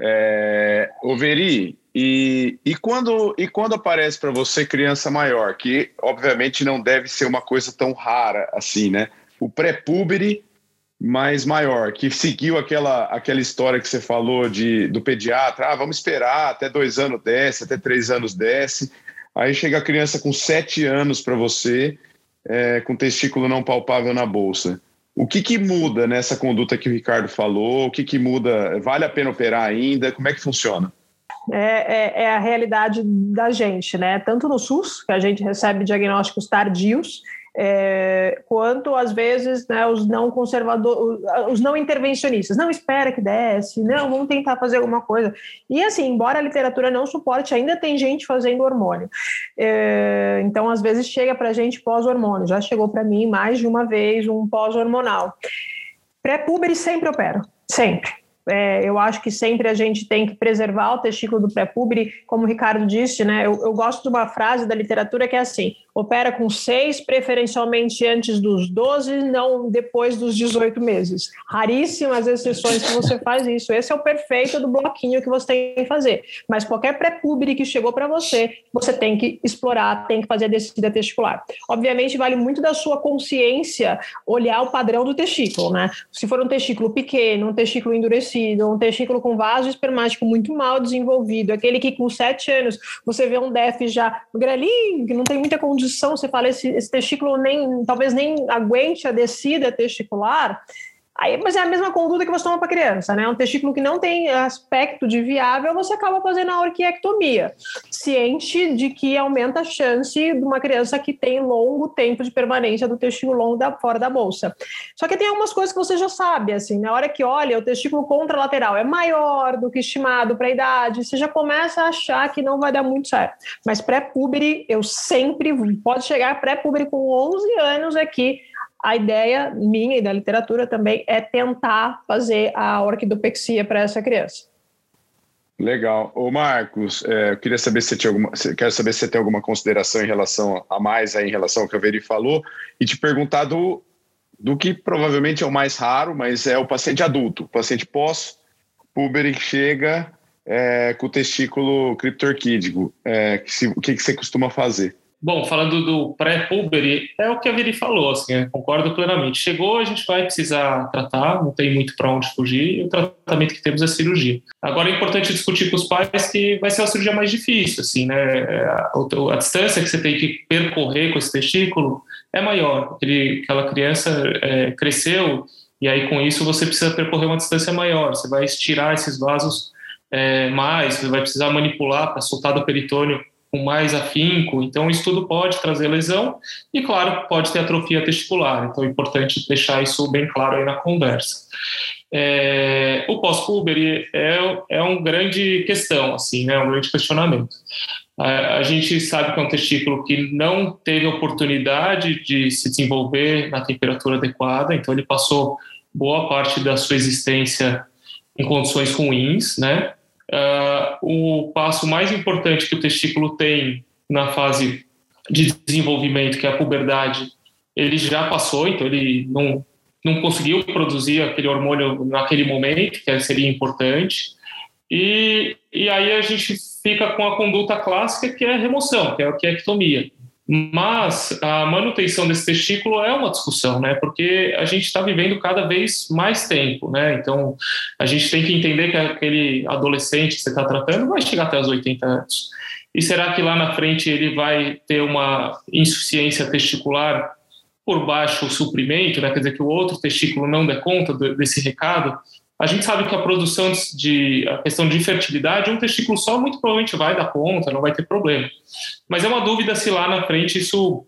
É, Overi, e, e, quando, e quando aparece para você criança maior, que obviamente não deve ser uma coisa tão rara assim, né? O pré-púbere mais maior, que seguiu aquela, aquela história que você falou de, do pediatra, ah, vamos esperar, até dois anos desce, até três anos desce. Aí chega a criança com sete anos para você, é, com testículo não palpável na bolsa. O que, que muda nessa conduta que o Ricardo falou? O que, que muda? Vale a pena operar ainda? Como é que funciona? É, é, é, a realidade da gente, né? Tanto no SUS, que a gente recebe diagnósticos tardios, é, quanto às vezes né, os não conservadores, os não intervencionistas, não espera que desce, não, vamos tentar fazer alguma coisa. E assim, embora a literatura não suporte, ainda tem gente fazendo hormônio. É, então, às vezes chega para a gente pós-hormônio, já chegou para mim mais de uma vez um pós-hormonal. Pré-púbere sempre opera, sempre. É, eu acho que sempre a gente tem que preservar o testículo do pré-púbere, como o Ricardo disse, né? Eu, eu, gosto de uma frase da literatura que é assim: opera com seis, preferencialmente antes dos 12, não depois dos 18 meses. Raríssimas exceções que você faz isso. Esse é o perfeito do bloquinho que você tem que fazer. Mas qualquer pré-púbere que chegou para você, você tem que explorar, tem que fazer a descida testicular. Obviamente, vale muito da sua consciência olhar o padrão do testículo, né? Se for um testículo pequeno, um testículo endurecido, um testículo com vaso espermático muito mal desenvolvido, aquele que com sete anos você vê um DEF já grelinho, que não tem muita condição, você fala, esse, esse testículo nem, talvez nem aguente a descida testicular, Aí, mas é a mesma conduta que você toma para criança, né? Um testículo que não tem aspecto de viável, você acaba fazendo a orquiectomia, ciente de que aumenta a chance de uma criança que tem longo tempo de permanência do testículo longo da, fora da bolsa. Só que tem algumas coisas que você já sabe, assim, na hora que olha, o testículo contralateral é maior do que estimado para a idade, você já começa a achar que não vai dar muito certo. Mas pré-púbere, eu sempre, pode chegar pré-púbere com 11 anos aqui, a ideia minha e da literatura também é tentar fazer a orquidopexia para essa criança. Legal. Ô Marcos, é, eu queria saber se tinha alguma, quero saber se você tem alguma consideração em relação a mais aí, em relação ao que a Veri falou e te perguntar do, do que provavelmente é o mais raro, mas é o paciente adulto, o paciente pós-puber que chega é, com o testículo criptorquídico. É, o que, que você costuma fazer? Bom, falando do pré-puber, é o que a Viri falou, assim, concordo plenamente. Chegou, a gente vai precisar tratar, não tem muito para onde fugir, e o tratamento que temos é cirurgia. Agora é importante discutir com os pais que vai ser a cirurgia mais difícil, assim, né? A, a distância que você tem que percorrer com esse testículo é maior, porque aquela criança é, cresceu e aí com isso você precisa percorrer uma distância maior, você vai estirar esses vasos é, mais, você vai precisar manipular para soltar do peritônio com mais afinco, então isso tudo pode trazer lesão e, claro, pode ter atrofia testicular, então é importante deixar isso bem claro aí na conversa. É, o pós-puber é, é uma grande questão, assim, né, um grande questionamento. A, a gente sabe que é um testículo que não teve oportunidade de se desenvolver na temperatura adequada, então ele passou boa parte da sua existência em condições ruins, né, Uh, o passo mais importante que o testículo tem na fase de desenvolvimento, que é a puberdade, ele já passou, então ele não, não conseguiu produzir aquele hormônio naquele momento, que seria importante. E, e aí a gente fica com a conduta clássica, que é remoção, que é a ectomia. Mas a manutenção desse testículo é uma discussão, né? Porque a gente está vivendo cada vez mais tempo, né? Então a gente tem que entender que aquele adolescente que você está tratando vai chegar até os 80 anos. E será que lá na frente ele vai ter uma insuficiência testicular por baixo suprimento, né? Quer dizer que o outro testículo não dê conta desse recado? A gente sabe que a produção de a questão de fertilidade, um testículo só muito provavelmente vai dar conta, não vai ter problema. Mas é uma dúvida se lá na frente isso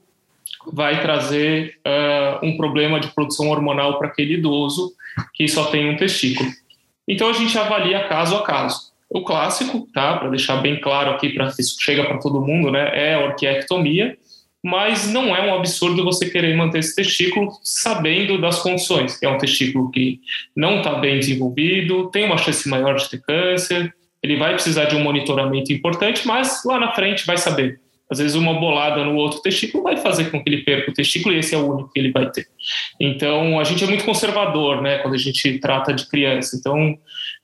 vai trazer uh, um problema de produção hormonal para aquele idoso que só tem um testículo. Então a gente avalia caso a caso. O clássico, tá, para deixar bem claro aqui para isso chega para todo mundo, né, é a orquiectomia mas não é um absurdo você querer manter esse testículo sabendo das condições. É um testículo que não está bem desenvolvido, tem uma chance maior de ter câncer, ele vai precisar de um monitoramento importante, mas lá na frente vai saber. Às vezes uma bolada no outro testículo vai fazer com que ele perca o testículo e esse é o único que ele vai ter. Então a gente é muito conservador, né, quando a gente trata de criança. Então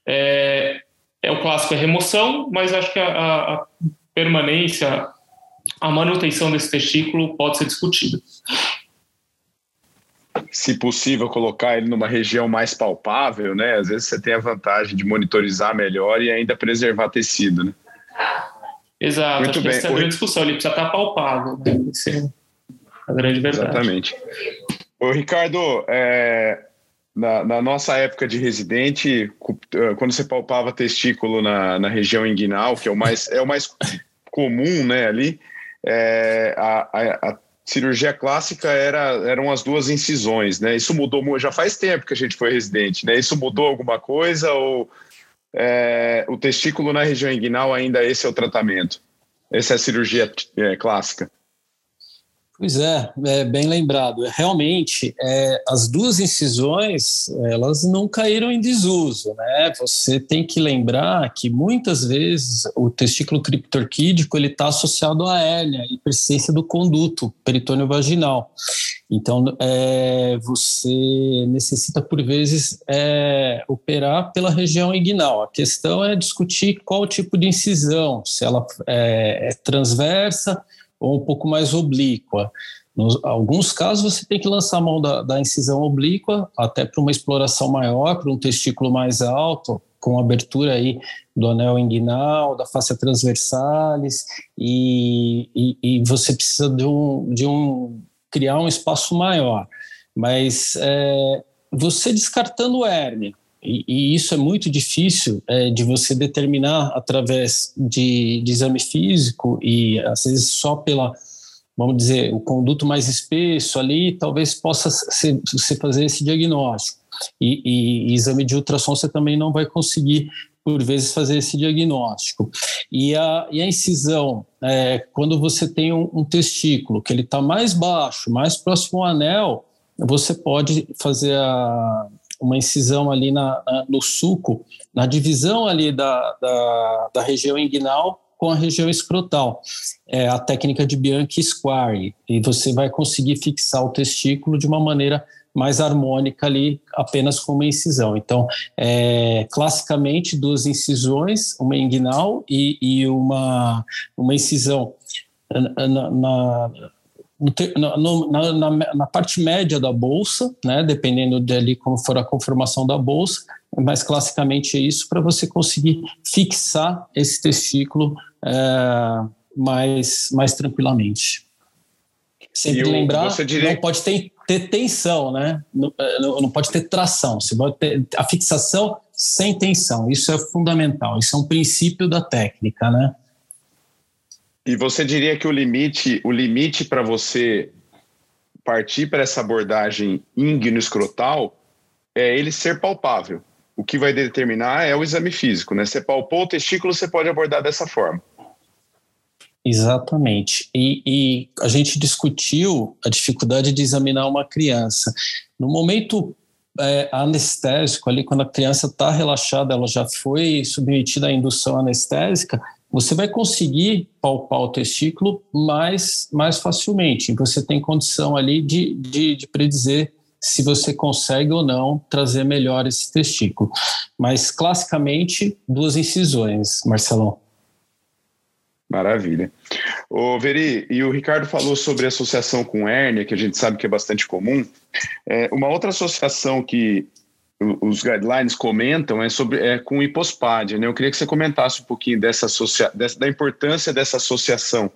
é, é o clássico é remoção, mas acho que a, a permanência a manutenção desse testículo pode ser discutida. Se possível, colocar ele numa região mais palpável, né? Às vezes você tem a vantagem de monitorizar melhor e ainda preservar tecido, né? Exato, Muito bem. essa é a grande discussão, ele precisa estar palpável, né? Isso é a grande verdade. Exatamente. Ô, Ricardo, é, na, na, nossa época de residente, quando você palpava testículo na, na região inguinal, que é o mais, é o mais comum, né, ali, é, a, a, a, cirurgia clássica era, eram as duas incisões, né? Isso mudou, já faz tempo que a gente foi residente, né? Isso mudou alguma coisa ou é, o testículo na região inguinal ainda esse é o tratamento? Essa é a cirurgia é, clássica? Pois é, é bem lembrado. Realmente, é, as duas incisões elas não caíram em desuso, né? Você tem que lembrar que muitas vezes o testículo criptorquídico ele está associado à hérnia e persistência do conduto peritônio vaginal. Então, é, você necessita por vezes é, operar pela região inguinal. A questão é discutir qual tipo de incisão, se ela é, é transversa ou um pouco mais oblíqua. Em alguns casos, você tem que lançar a mão da, da incisão oblíqua, até para uma exploração maior, para um testículo mais alto, com abertura aí do anel inguinal, da face transversalis, e, e, e, você precisa de um, de um criar um espaço maior. Mas é, você descartando hérnia, e, e, isso é muito difícil é, de você determinar através de, de, exame físico e às vezes só pela, vamos dizer, o conduto mais espesso ali, talvez possa você fazer esse diagnóstico. E, e, e, exame de ultrassom você também não vai conseguir, por vezes, fazer esse diagnóstico. E a, e a incisão, é, quando você tem um, um testículo que ele está mais baixo, mais próximo ao anel, você pode fazer a, uma incisão ali na, na, no suco, na divisão ali da, da, da, região inguinal com a região escrotal. É a técnica de Bianchi-Square. E você vai conseguir fixar o testículo de uma maneira mais harmônica ali, apenas com uma incisão. Então, é, classicamente, duas incisões, uma inguinal e, e uma, uma incisão na, na na, na, na, parte média da bolsa, né, dependendo de como for a conformação da bolsa, mas classicamente é isso para você conseguir fixar esse testículo é, mais, mais tranquilamente. Sempre lembrar, diria... não pode ter, ter tensão, né? Não, é, não, não, pode ter tração. Você pode ter a fixação sem tensão. Isso é fundamental. Isso é um princípio da técnica, né? E você diria que o limite, o limite para você partir para essa abordagem escrotal é ele ser palpável. O que vai determinar é o exame físico, né? Você palpou o testículo, você pode abordar dessa forma. Exatamente. E, e a gente discutiu a dificuldade de examinar uma criança. No momento é, anestésico, ali, quando a criança está relaxada, ela já foi submetida à indução anestésica, você vai conseguir palpar o testículo mais, mais facilmente. Você tem condição ali de, de, de predizer se você consegue ou não trazer melhor esse testículo. Mas, classicamente, duas incisões, Marcelão. Maravilha. O Veri, e o Ricardo falou sobre associação com hérnia, que a gente sabe que é bastante comum. É, uma outra associação que os guidelines comentam é sobre é com hipospádia, né? Eu queria que você comentasse um pouquinho dessa, associa, dessa da importância dessa associação.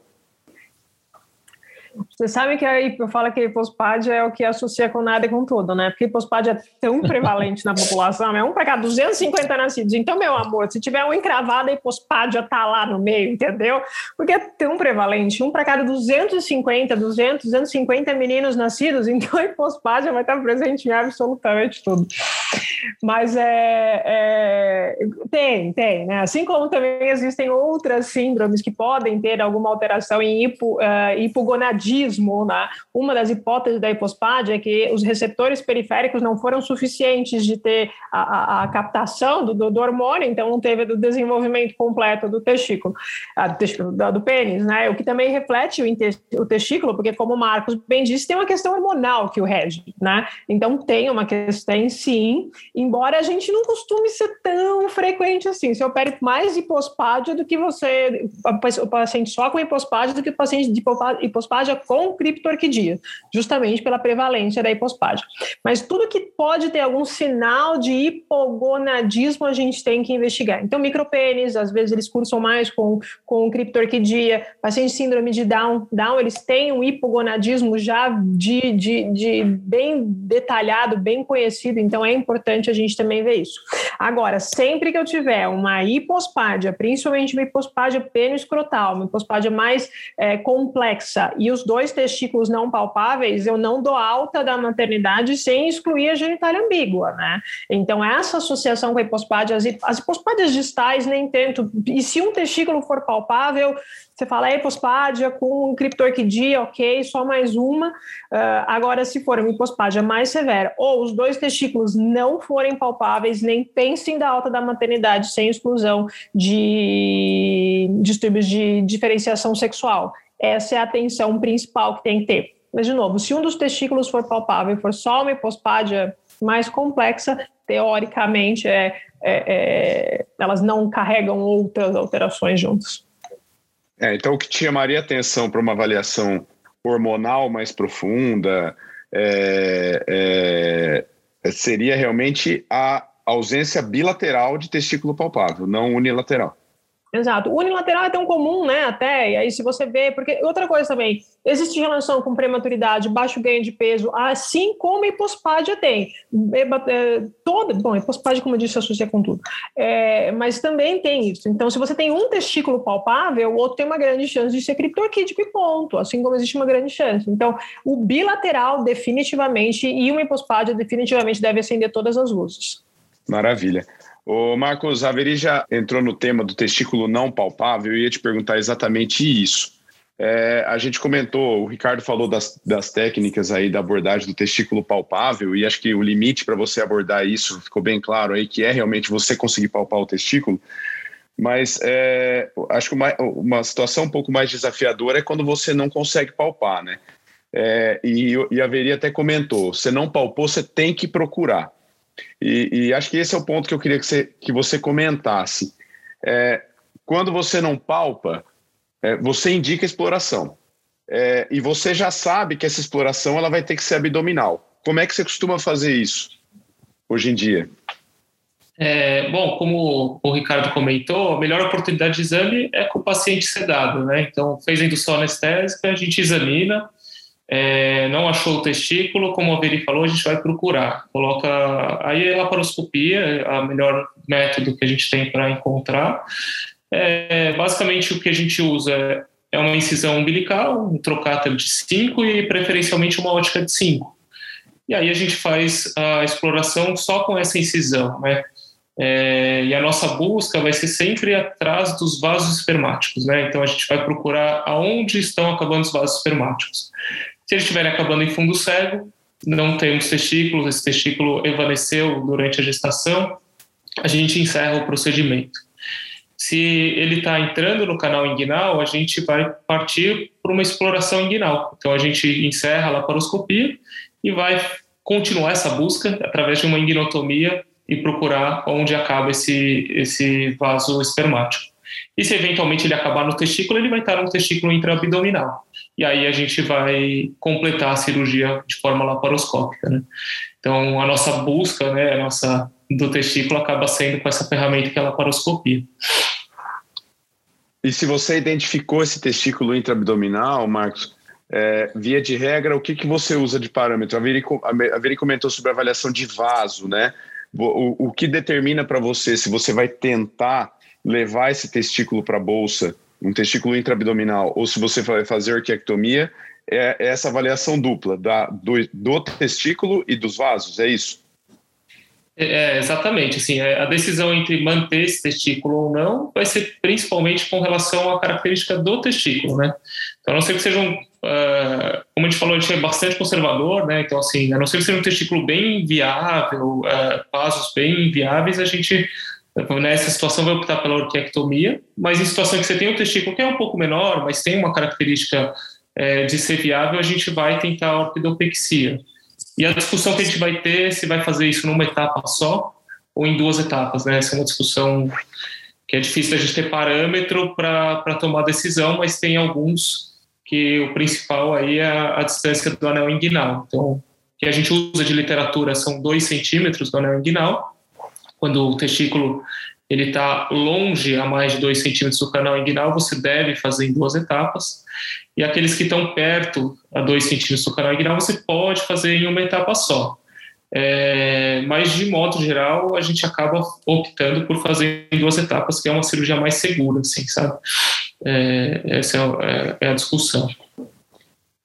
Você sabe que aí eu falo que a hipospádia é o que associa com nada e com tudo, né? Porque a hipospádia é tão [LAUGHS] prevalente na população, é um para cada 250 nascidos. Então, meu amor, se tiver um encravado, a hipospádia tá lá no meio, entendeu? Porque é tão prevalente, um para cada 250, 200, 250 meninos nascidos, então a hipospádia vai estar presente em absolutamente tudo. Mas é, é, tem, tem, né? Assim como também existem outras síndromes que podem ter alguma alteração em hipo, uh, hipogonadismo, né? Uma das hipóteses da hipospádia é que os receptores periféricos não foram suficientes de ter a, a, a captação do, do, do, hormônio, então não teve o desenvolvimento completo do testículo, uh, do, testículo do, do, pênis, né? O que também reflete o, o testículo, porque como Marcos bem disse, tem uma questão hormonal que o rege, né? Então tem uma questão, sim, embora a gente não costume ser tão frequente assim. Você opere mais hipospádia do que você, o paciente só com hipospádia do que o paciente de hipospádia com criptorquidia, justamente pela prevalência da hipospádia. Mas tudo que pode ter algum sinal de hipogonadismo a gente tem que investigar. Então, micropênis, às vezes eles cursam mais com, com criptorquidia, paciente síndrome de Down, Down, eles têm um hipogonadismo já de, de, de bem detalhado, bem conhecido, então é importante importante a gente também ver isso. Agora, sempre que eu tiver uma hipospádia, principalmente uma hipospádia pênis-escrotal, uma hipospádia mais é, complexa e os dois testículos não palpáveis, eu não dou alta da maternidade sem excluir a genitália ambígua, né? Então, essa associação com a hipospádia, as hipospádias distais nem tanto, e se um testículo for palpável, você fala, hipospádia com criptorquidia, ok, só mais uma. Uh, agora, se for uma hipospádia mais severa, ou os dois testículos não forem palpáveis, nem pensem da alta da maternidade sem exclusão de distúrbios de diferenciação sexual. Essa é a atenção principal que tem que ter. Mas, de novo, se um dos testículos for palpável e for só uma hipospádia mais complexa, teoricamente, é, é, é, elas não carregam outras alterações juntas. É, então, o que te chamaria atenção para uma avaliação hormonal mais profunda é, é, seria realmente a ausência bilateral de testículo palpável, não unilateral. Exato. O unilateral é tão comum, né? Até, e aí se você vê, porque outra coisa também, existe relação com prematuridade, baixo ganho de peso, assim como a hipospádia tem. É, toda, bom, hipospádia, como eu disse, associa com tudo. É, mas também tem isso. Então, se você tem um testículo palpável, o outro tem uma grande chance de ser criptorquídico e ponto, assim como existe uma grande chance. Então, o bilateral, definitivamente, e uma hipospádia, definitivamente, deve acender todas as luzes. Maravilha. O Marcos Averi já entrou no tema do testículo não palpável e ia te perguntar exatamente isso. É, a gente comentou, o Ricardo falou das, das técnicas aí da abordagem do testículo palpável e acho que o limite para você abordar isso ficou bem claro aí, que é realmente você conseguir palpar o testículo. Mas é, acho que uma, uma situação um pouco mais desafiadora é quando você não consegue palpar, né? É, e, e a Veri até comentou, você não palpou, você tem que procurar. E, e, acho que esse é o ponto que eu queria que você, que você comentasse. É, quando você não palpa, é, você indica exploração. É, e você já sabe que essa exploração ela vai ter que ser abdominal. Como é que você costuma fazer isso hoje em dia? É, bom, como o Ricardo comentou, a melhor oportunidade de exame é com o paciente sedado, né? Então, fez a indução anestésica, a gente examina, é, não achou o testículo, como a Veri falou, a gente vai procurar. Coloca aí a laparoscopia, é a melhor método que a gente tem para encontrar. É, basicamente, o que a gente usa é uma incisão umbilical, um trocáter de 5 e preferencialmente uma ótica de 5. E aí a gente faz a exploração só com essa incisão, né? É, e a nossa busca vai ser sempre atrás dos vasos espermáticos, né? Então a gente vai procurar aonde estão acabando os vasos espermáticos. Se eles estiverem acabando em fundo cego, não temos testículos, esse testículo evanesceu durante a gestação, a gente encerra o procedimento. Se ele está entrando no canal inguinal, a gente vai partir para uma exploração inguinal. Então a gente encerra a laparoscopia e vai continuar essa busca através de uma inguinotomia e procurar onde acaba esse, esse vaso espermático. E se eventualmente ele acabar no testículo, ele vai estar no testículo intraabdominal. E aí a gente vai completar a cirurgia de forma laparoscópica. Né? Então a nossa busca, né, a nossa do testículo acaba sendo com essa ferramenta que é a laparoscopia. E se você identificou esse testículo intraabdominal, Marcos, é, via de regra, o que, que você usa de parâmetro? A Veri, a Veri comentou sobre a avaliação de vaso, né? O, o que determina para você se você vai tentar levar esse testículo para a bolsa, um testículo intraabdominal, ou se você vai fazer orquiectomia, é, é essa avaliação dupla da, do, do testículo e dos vasos, é isso? É, exatamente. Assim, é, a decisão entre manter esse testículo ou não vai ser principalmente com relação à característica do testículo, né? Então, a não ser que sejam, uh, como a gente falou, a gente é bastante conservador, né? Então, assim, a não ser que seja um testículo bem viável, uh, vasos bem viáveis, a gente Nessa situação vai optar pela orquiectomia, mas em situação que você tem um testículo que é um pouco menor, mas tem uma característica é, de ser viável, a gente vai tentar a orquidopexia. E a discussão que a gente vai ter é se vai fazer isso numa etapa só ou em duas etapas, né? Essa é uma discussão que é difícil a gente ter parâmetro para tomar decisão, mas tem alguns que o principal aí é a, a distância do anel inguinal. Então, o que a gente usa de literatura são 2 centímetros do anel inguinal, quando o testículo ele está longe a mais de 2 centímetros do canal inguinal, você deve fazer em duas etapas. E aqueles que estão perto a 2 centímetros do canal inguinal, você pode fazer em uma etapa só. É, mas, de modo geral, a gente acaba optando por fazer em duas etapas, que é uma cirurgia mais segura, assim, sabe? É, essa é, é a discussão.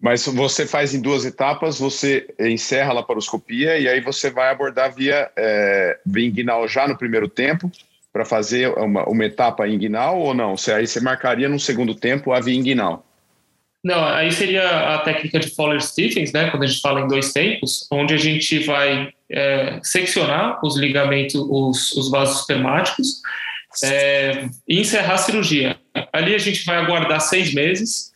Mas você faz em duas etapas, você encerra a laparoscopia e aí você vai abordar via, é, inguinal já no primeiro tempo para fazer uma, uma etapa inguinal ou não? Você, aí você marcaria no segundo tempo a via inguinal? Não, aí seria a técnica de Fowler-Stephens, né, quando a gente fala em dois tempos, onde a gente vai é, seccionar os ligamentos, os, os vasos espermáticos é, e encerrar a cirurgia. Ali a gente vai aguardar seis meses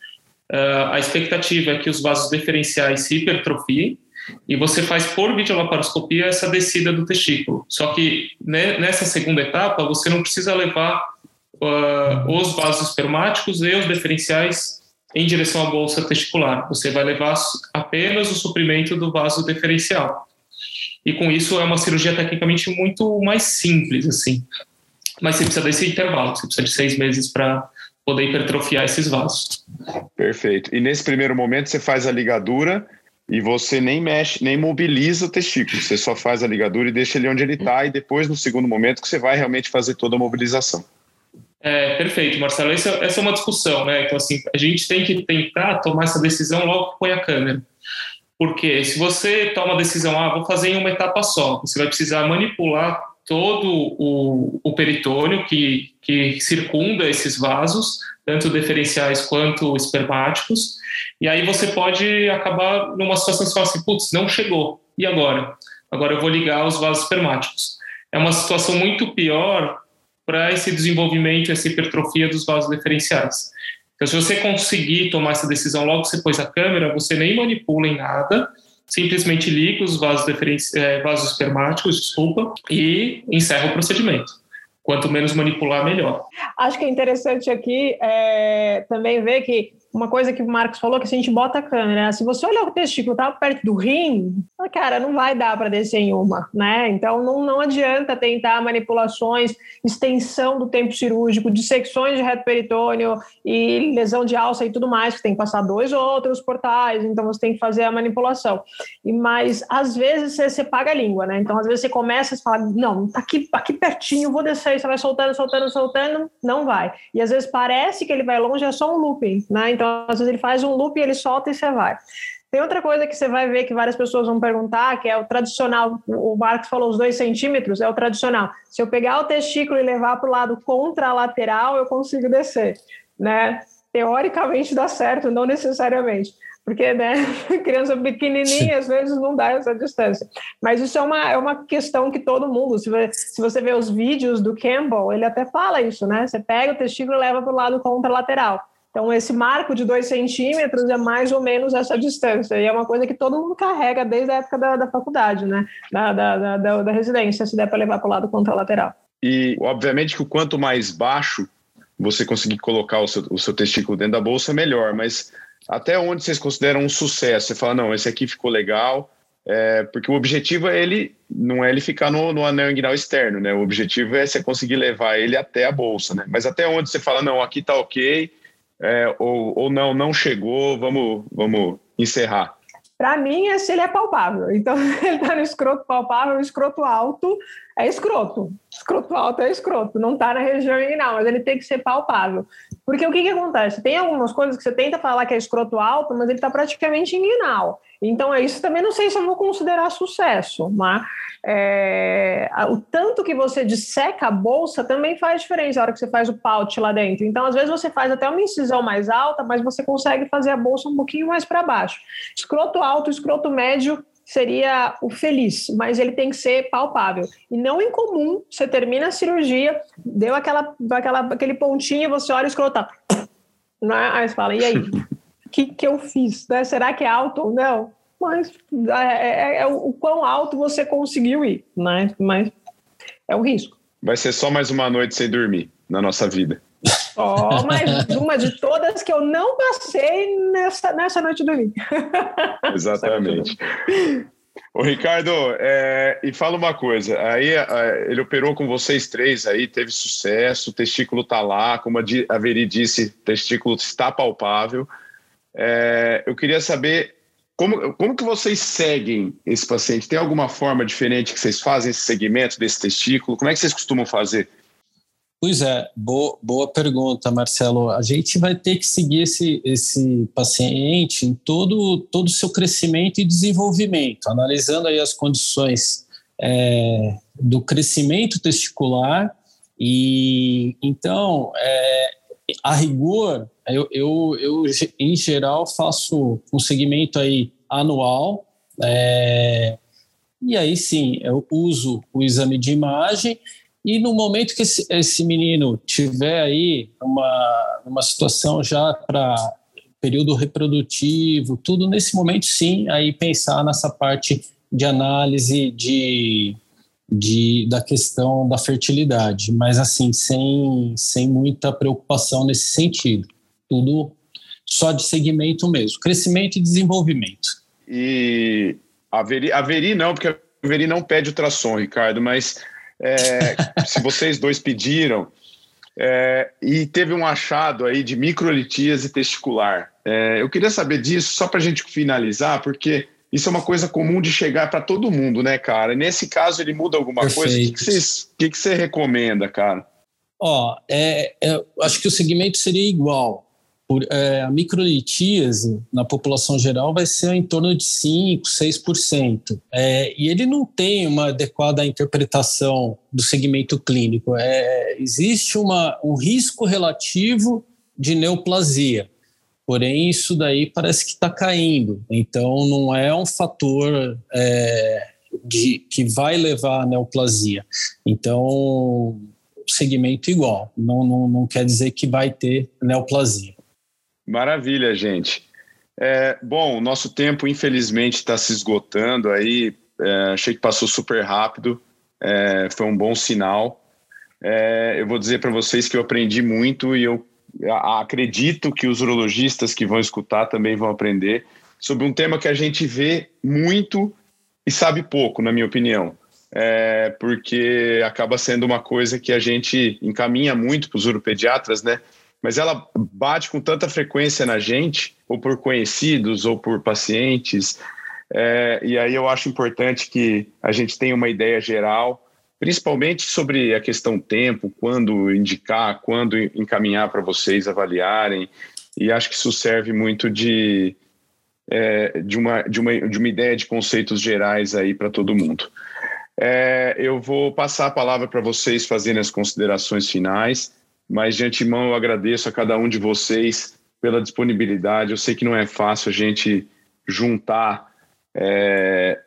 Uh, a expectativa é que os vasos deferenciais se hipertrofiem e você faz por videolaparoscopia essa descida do testículo. Só que né, nessa segunda etapa você não precisa levar uh, os vasos espermáticos e os deferenciais em direção à bolsa testicular. Você vai levar apenas o suprimento do vaso deferencial. E com isso é uma cirurgia tecnicamente muito mais simples assim. mas você precisa desse intervalo, você precisa de seis meses para poder hipertrofiar esses vasos. Perfeito. E nesse primeiro momento você faz a ligadura e você nem mexe, nem mobiliza o testículo, você só faz a ligadura e deixa ele onde ele está, e depois, no segundo momento, que você vai realmente fazer toda a mobilização. É, perfeito, Marcelo. Essa, essa, é uma discussão, né? Então, assim, a gente tem que tentar tomar essa decisão logo que põe a câmera. Porque se você toma a decisão, ah, vou fazer em uma etapa só, você vai precisar manipular todo o, o peritônio que, que circunda esses vasos, tanto deferenciais quanto espermáticos, e aí você pode acabar numa situação que você fala assim, putz, não chegou, e agora? Agora eu vou ligar os vasos espermáticos. É uma situação muito pior para esse desenvolvimento, essa hipertrofia dos vasos deferenciais. Então, se você conseguir tomar essa decisão logo que você pôs a câmera, você nem manipula em nada, simplesmente liga os vasos, é, vasos espermáticos, desculpa, e encerra o procedimento. Quanto menos manipular, melhor. Acho que é interessante aqui é, também ver que uma coisa que o Marcos falou, que se a gente bota a câmera, se você olhar o testículo tá perto do rim, cara, não vai dar para descer em uma, né? Então não, não adianta tentar manipulações, extensão do tempo cirúrgico, dissecções de reto peritônio e lesão de alça e tudo mais, que tem que passar dois outros portais, então você tem que fazer a manipulação. E mas às vezes você, você paga a língua, né? Então às vezes você começa a falar, não, tá aqui, aqui pertinho, vou descer, você vai soltando, soltando, soltando, não vai. E às vezes parece que ele vai longe, é só um looping, né? Então, às vezes ele faz um loop, ele solta e você vai. Tem outra coisa que você vai ver que várias pessoas vão perguntar, que é o tradicional, o Marcos falou os dois centímetros, é o tradicional. Se eu pegar o testículo e levar para o lado contralateral, eu consigo descer, né? Teoricamente dá certo, não necessariamente. Porque, né, [LAUGHS] criança pequenininha, às vezes não dá essa distância. Mas isso é uma, é uma questão que todo mundo, se você, se você vê os vídeos do Campbell, ele até fala isso, né? Você pega o testículo e leva para o lado contralateral. Então, esse marco de dois centímetros é mais ou menos essa distância. E é uma coisa que todo mundo carrega desde a época da, da faculdade, né? Da, da, da, da residência, se der para levar para o lado contralateral. E, obviamente, que o quanto mais baixo você conseguir colocar o seu, o seu testículo dentro da bolsa, melhor. Mas até onde vocês consideram um sucesso? Você fala, não, esse aqui ficou legal, é, porque o objetivo é ele, não é ele ficar no, no anel inguinal externo, né? O objetivo é você conseguir levar ele até a bolsa, né? Mas até onde você fala, não, aqui tá ok, é, ou, ou não, não chegou, vamos, vamos encerrar? Para mim, esse ele é palpável. Então, [LAUGHS] ele está no escroto palpável, escroto alto é escroto. Escroto alto é escroto. Não está na região inguinal, mas ele tem que ser palpável. Porque o que, que acontece? Tem algumas coisas que você tenta falar que é escroto alto, mas ele está praticamente inguinal. Então, é isso também não sei se eu vou considerar sucesso. Mas é, o tanto que você disseca a bolsa também faz diferença na hora que você faz o pouch lá dentro. Então, às vezes, você faz até uma incisão mais alta, mas você consegue fazer a bolsa um pouquinho mais para baixo. Escroto alto, escroto médio seria o feliz, mas ele tem que ser palpável. E não incomum, você termina a cirurgia, deu aquela, aquela, aquele pontinho, você olha o escroto, tá. Aí você fala, e aí? [LAUGHS] o que, que eu fiz? Né? Será que é alto ou não? Mas é, é, é, o quão alto você conseguiu ir, né? Mas é o risco. Vai ser só mais uma noite sem dormir na nossa vida. Só mais uma de todas que eu não passei nessa, nessa noite do dormir. [LAUGHS] Exatamente. Ô, Ricardo, é, e fala uma coisa, aí ele operou com vocês três aí, teve sucesso, o testículo tá lá, como a Veri disse, o testículo está palpável, é, eu queria saber como, como que vocês seguem esse paciente? Tem alguma forma diferente que vocês fazem esse segmento desse testículo? Como é que vocês costumam fazer? Pois é, boa, boa pergunta, Marcelo. A gente vai ter que seguir esse, esse paciente em todo, todo o seu crescimento e desenvolvimento, analisando aí as condições é, do crescimento testicular. E então, é, a rigor, eu, eu, eu, em geral faço um segmento aí anual, é, e aí sim, eu uso o exame de imagem e no momento que esse, esse menino tiver aí uma, uma situação já para período reprodutivo, tudo nesse momento sim, aí pensar nessa parte de análise de de, da questão da fertilidade, mas assim, sem, sem muita preocupação nesse sentido. Tudo só de segmento mesmo, crescimento e desenvolvimento. E a Veri, a Veri não, porque a Veri não pede ultrassom, Ricardo, mas é, [LAUGHS] se vocês dois pediram, é, e teve um achado aí de microlitíase testicular. É, eu queria saber disso, só para a gente finalizar, porque isso é uma coisa comum de chegar para todo mundo, né, cara? E nesse caso, ele muda alguma Perfeito. coisa? O que, que, que, que você recomenda, cara? Ó, é, é, acho que o segmento seria igual. Por, é, a microlitíase na população geral vai ser em torno de 5%, 6%. É, e ele não tem uma adequada interpretação do segmento clínico. É, existe uma, um risco relativo de neoplasia. Porém, isso daí parece que está caindo. Então, não é um fator é, de, que vai levar à neoplasia. Então, segmento igual. Não, não, não quer dizer que vai ter neoplasia. Maravilha, gente. É, bom, nosso tempo, infelizmente, está se esgotando aí. É, achei que passou super rápido. É, foi um bom sinal. É, eu vou dizer para vocês que eu aprendi muito e eu acredito que os urologistas que vão escutar também vão aprender sobre um tema que a gente vê muito e sabe pouco, na minha opinião. É, porque acaba sendo uma coisa que a gente encaminha muito para os uropediatras, né? Mas ela bate com tanta frequência na gente, ou por conhecidos, ou por pacientes. É, e aí eu acho importante que a gente tenha uma ideia geral, principalmente sobre a questão tempo, quando indicar, quando encaminhar para vocês avaliarem. E acho que isso serve muito de, é, de, uma, de, uma, de uma ideia de conceitos gerais aí para todo mundo. É, eu vou passar a palavra para vocês fazerem as considerações finais mas de antemão eu agradeço a cada um de vocês pela disponibilidade. Eu sei que não é fácil a gente juntar é,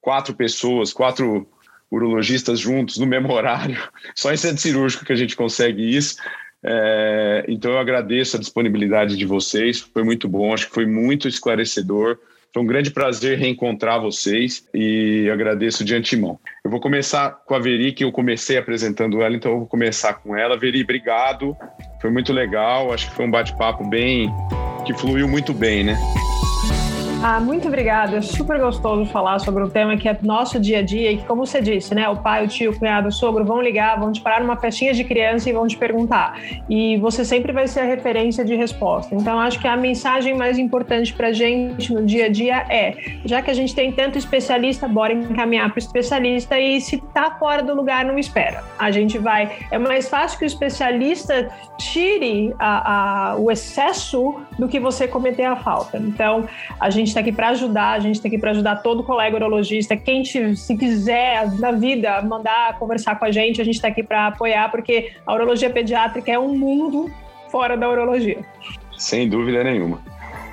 quatro pessoas, quatro urologistas juntos no mesmo horário. [LAUGHS] Só em centro cirúrgico que a gente consegue isso. É, então eu agradeço a disponibilidade de vocês, foi muito bom, acho que foi muito esclarecedor. Foi um grande prazer reencontrar vocês e agradeço de antemão. Eu vou começar com a Veri, que eu comecei apresentando ela, então eu vou começar com ela. Veri, obrigado. Foi muito legal, acho que foi um bate-papo bem que fluiu muito bem, né? Ah, muito obrigada. É super gostoso falar sobre um tema que é nosso dia a dia e que, como você disse, né, o pai, o tio, o cunhado, o sogro vão ligar, vão te parar numa festinha de criança e vão te perguntar. E você sempre vai ser a referência de resposta. Então, acho que a mensagem mais importante para gente no dia a dia é: já que a gente tem tanto especialista, bora encaminhar para o especialista e se tá fora do lugar, não espera. A gente vai. É mais fácil que o especialista tire a, a, o excesso do que você cometer a falta. Então, a gente está aqui para ajudar, a gente está aqui para ajudar todo colega urologista. Quem te, se quiser na vida mandar conversar com a gente, a gente está aqui para apoiar, porque a urologia pediátrica é um mundo fora da urologia. Sem dúvida nenhuma.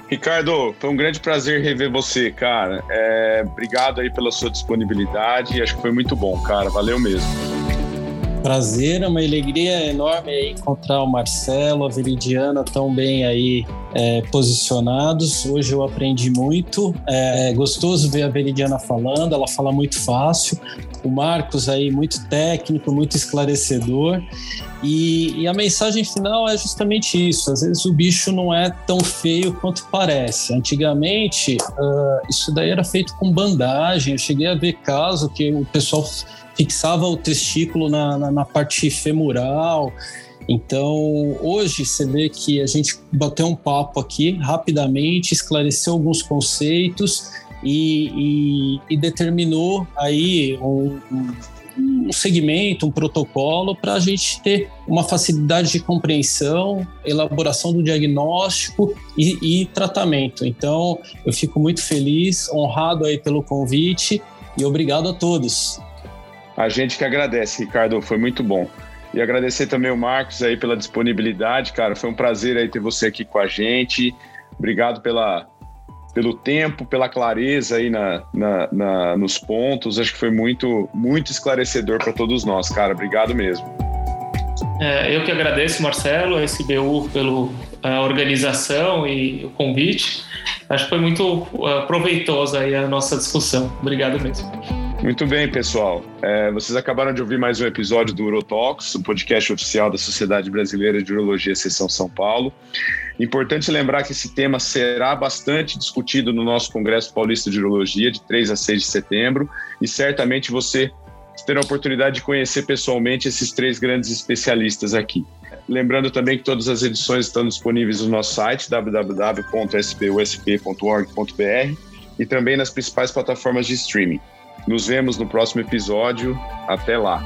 Ricardo, foi um grande prazer rever você, cara. É, obrigado aí pela sua disponibilidade. Acho que foi muito bom, cara. Valeu mesmo prazer, é uma alegria enorme encontrar o Marcelo, a Veridiana tão bem aí é, posicionados. Hoje eu aprendi muito. É, é gostoso ver a Veridiana falando, ela fala muito fácil. O Marcos aí muito técnico, muito esclarecedor. E, e, a mensagem final é justamente isso. Às vezes o bicho não é tão feio quanto parece. Antigamente, uh, isso daí era feito com bandagem. Eu cheguei a ver caso que o pessoal fixava o testículo na, na, na parte femoral. Então, hoje você vê que a gente bateu um papo aqui rapidamente, esclareceu alguns conceitos e, e, e determinou aí um, um, um, segmento, um protocolo para a gente ter uma facilidade de compreensão, elaboração do diagnóstico e, e tratamento. Então, eu fico muito feliz, honrado aí pelo convite e obrigado a todos. A gente que agradece, Ricardo, foi muito bom. E agradecer também o Marcos aí pela disponibilidade, cara. Foi um prazer aí ter você aqui com a gente. Obrigado pela, pelo tempo, pela clareza aí na, na, na nos pontos. Acho que foi muito, muito esclarecedor para todos nós, cara. Obrigado mesmo. É, eu que agradeço, Marcelo, a SBU, pela organização e o convite. Acho que foi muito uh, proveitosa aí a nossa discussão. Obrigado mesmo. Muito bem, pessoal. É, vocês acabaram de ouvir mais um episódio do Urotalks, o podcast oficial da Sociedade Brasileira de Urologia Seção São Paulo. Importante lembrar que esse tema será bastante discutido no nosso Congresso Paulista de Urologia, de 3 a 6 de setembro, e certamente você terá a oportunidade de conhecer pessoalmente esses três grandes especialistas aqui. Lembrando também que todas as edições estão disponíveis no nosso site www.spusp.org.br e também nas principais plataformas de streaming. Nos vemos no próximo episódio. Até lá!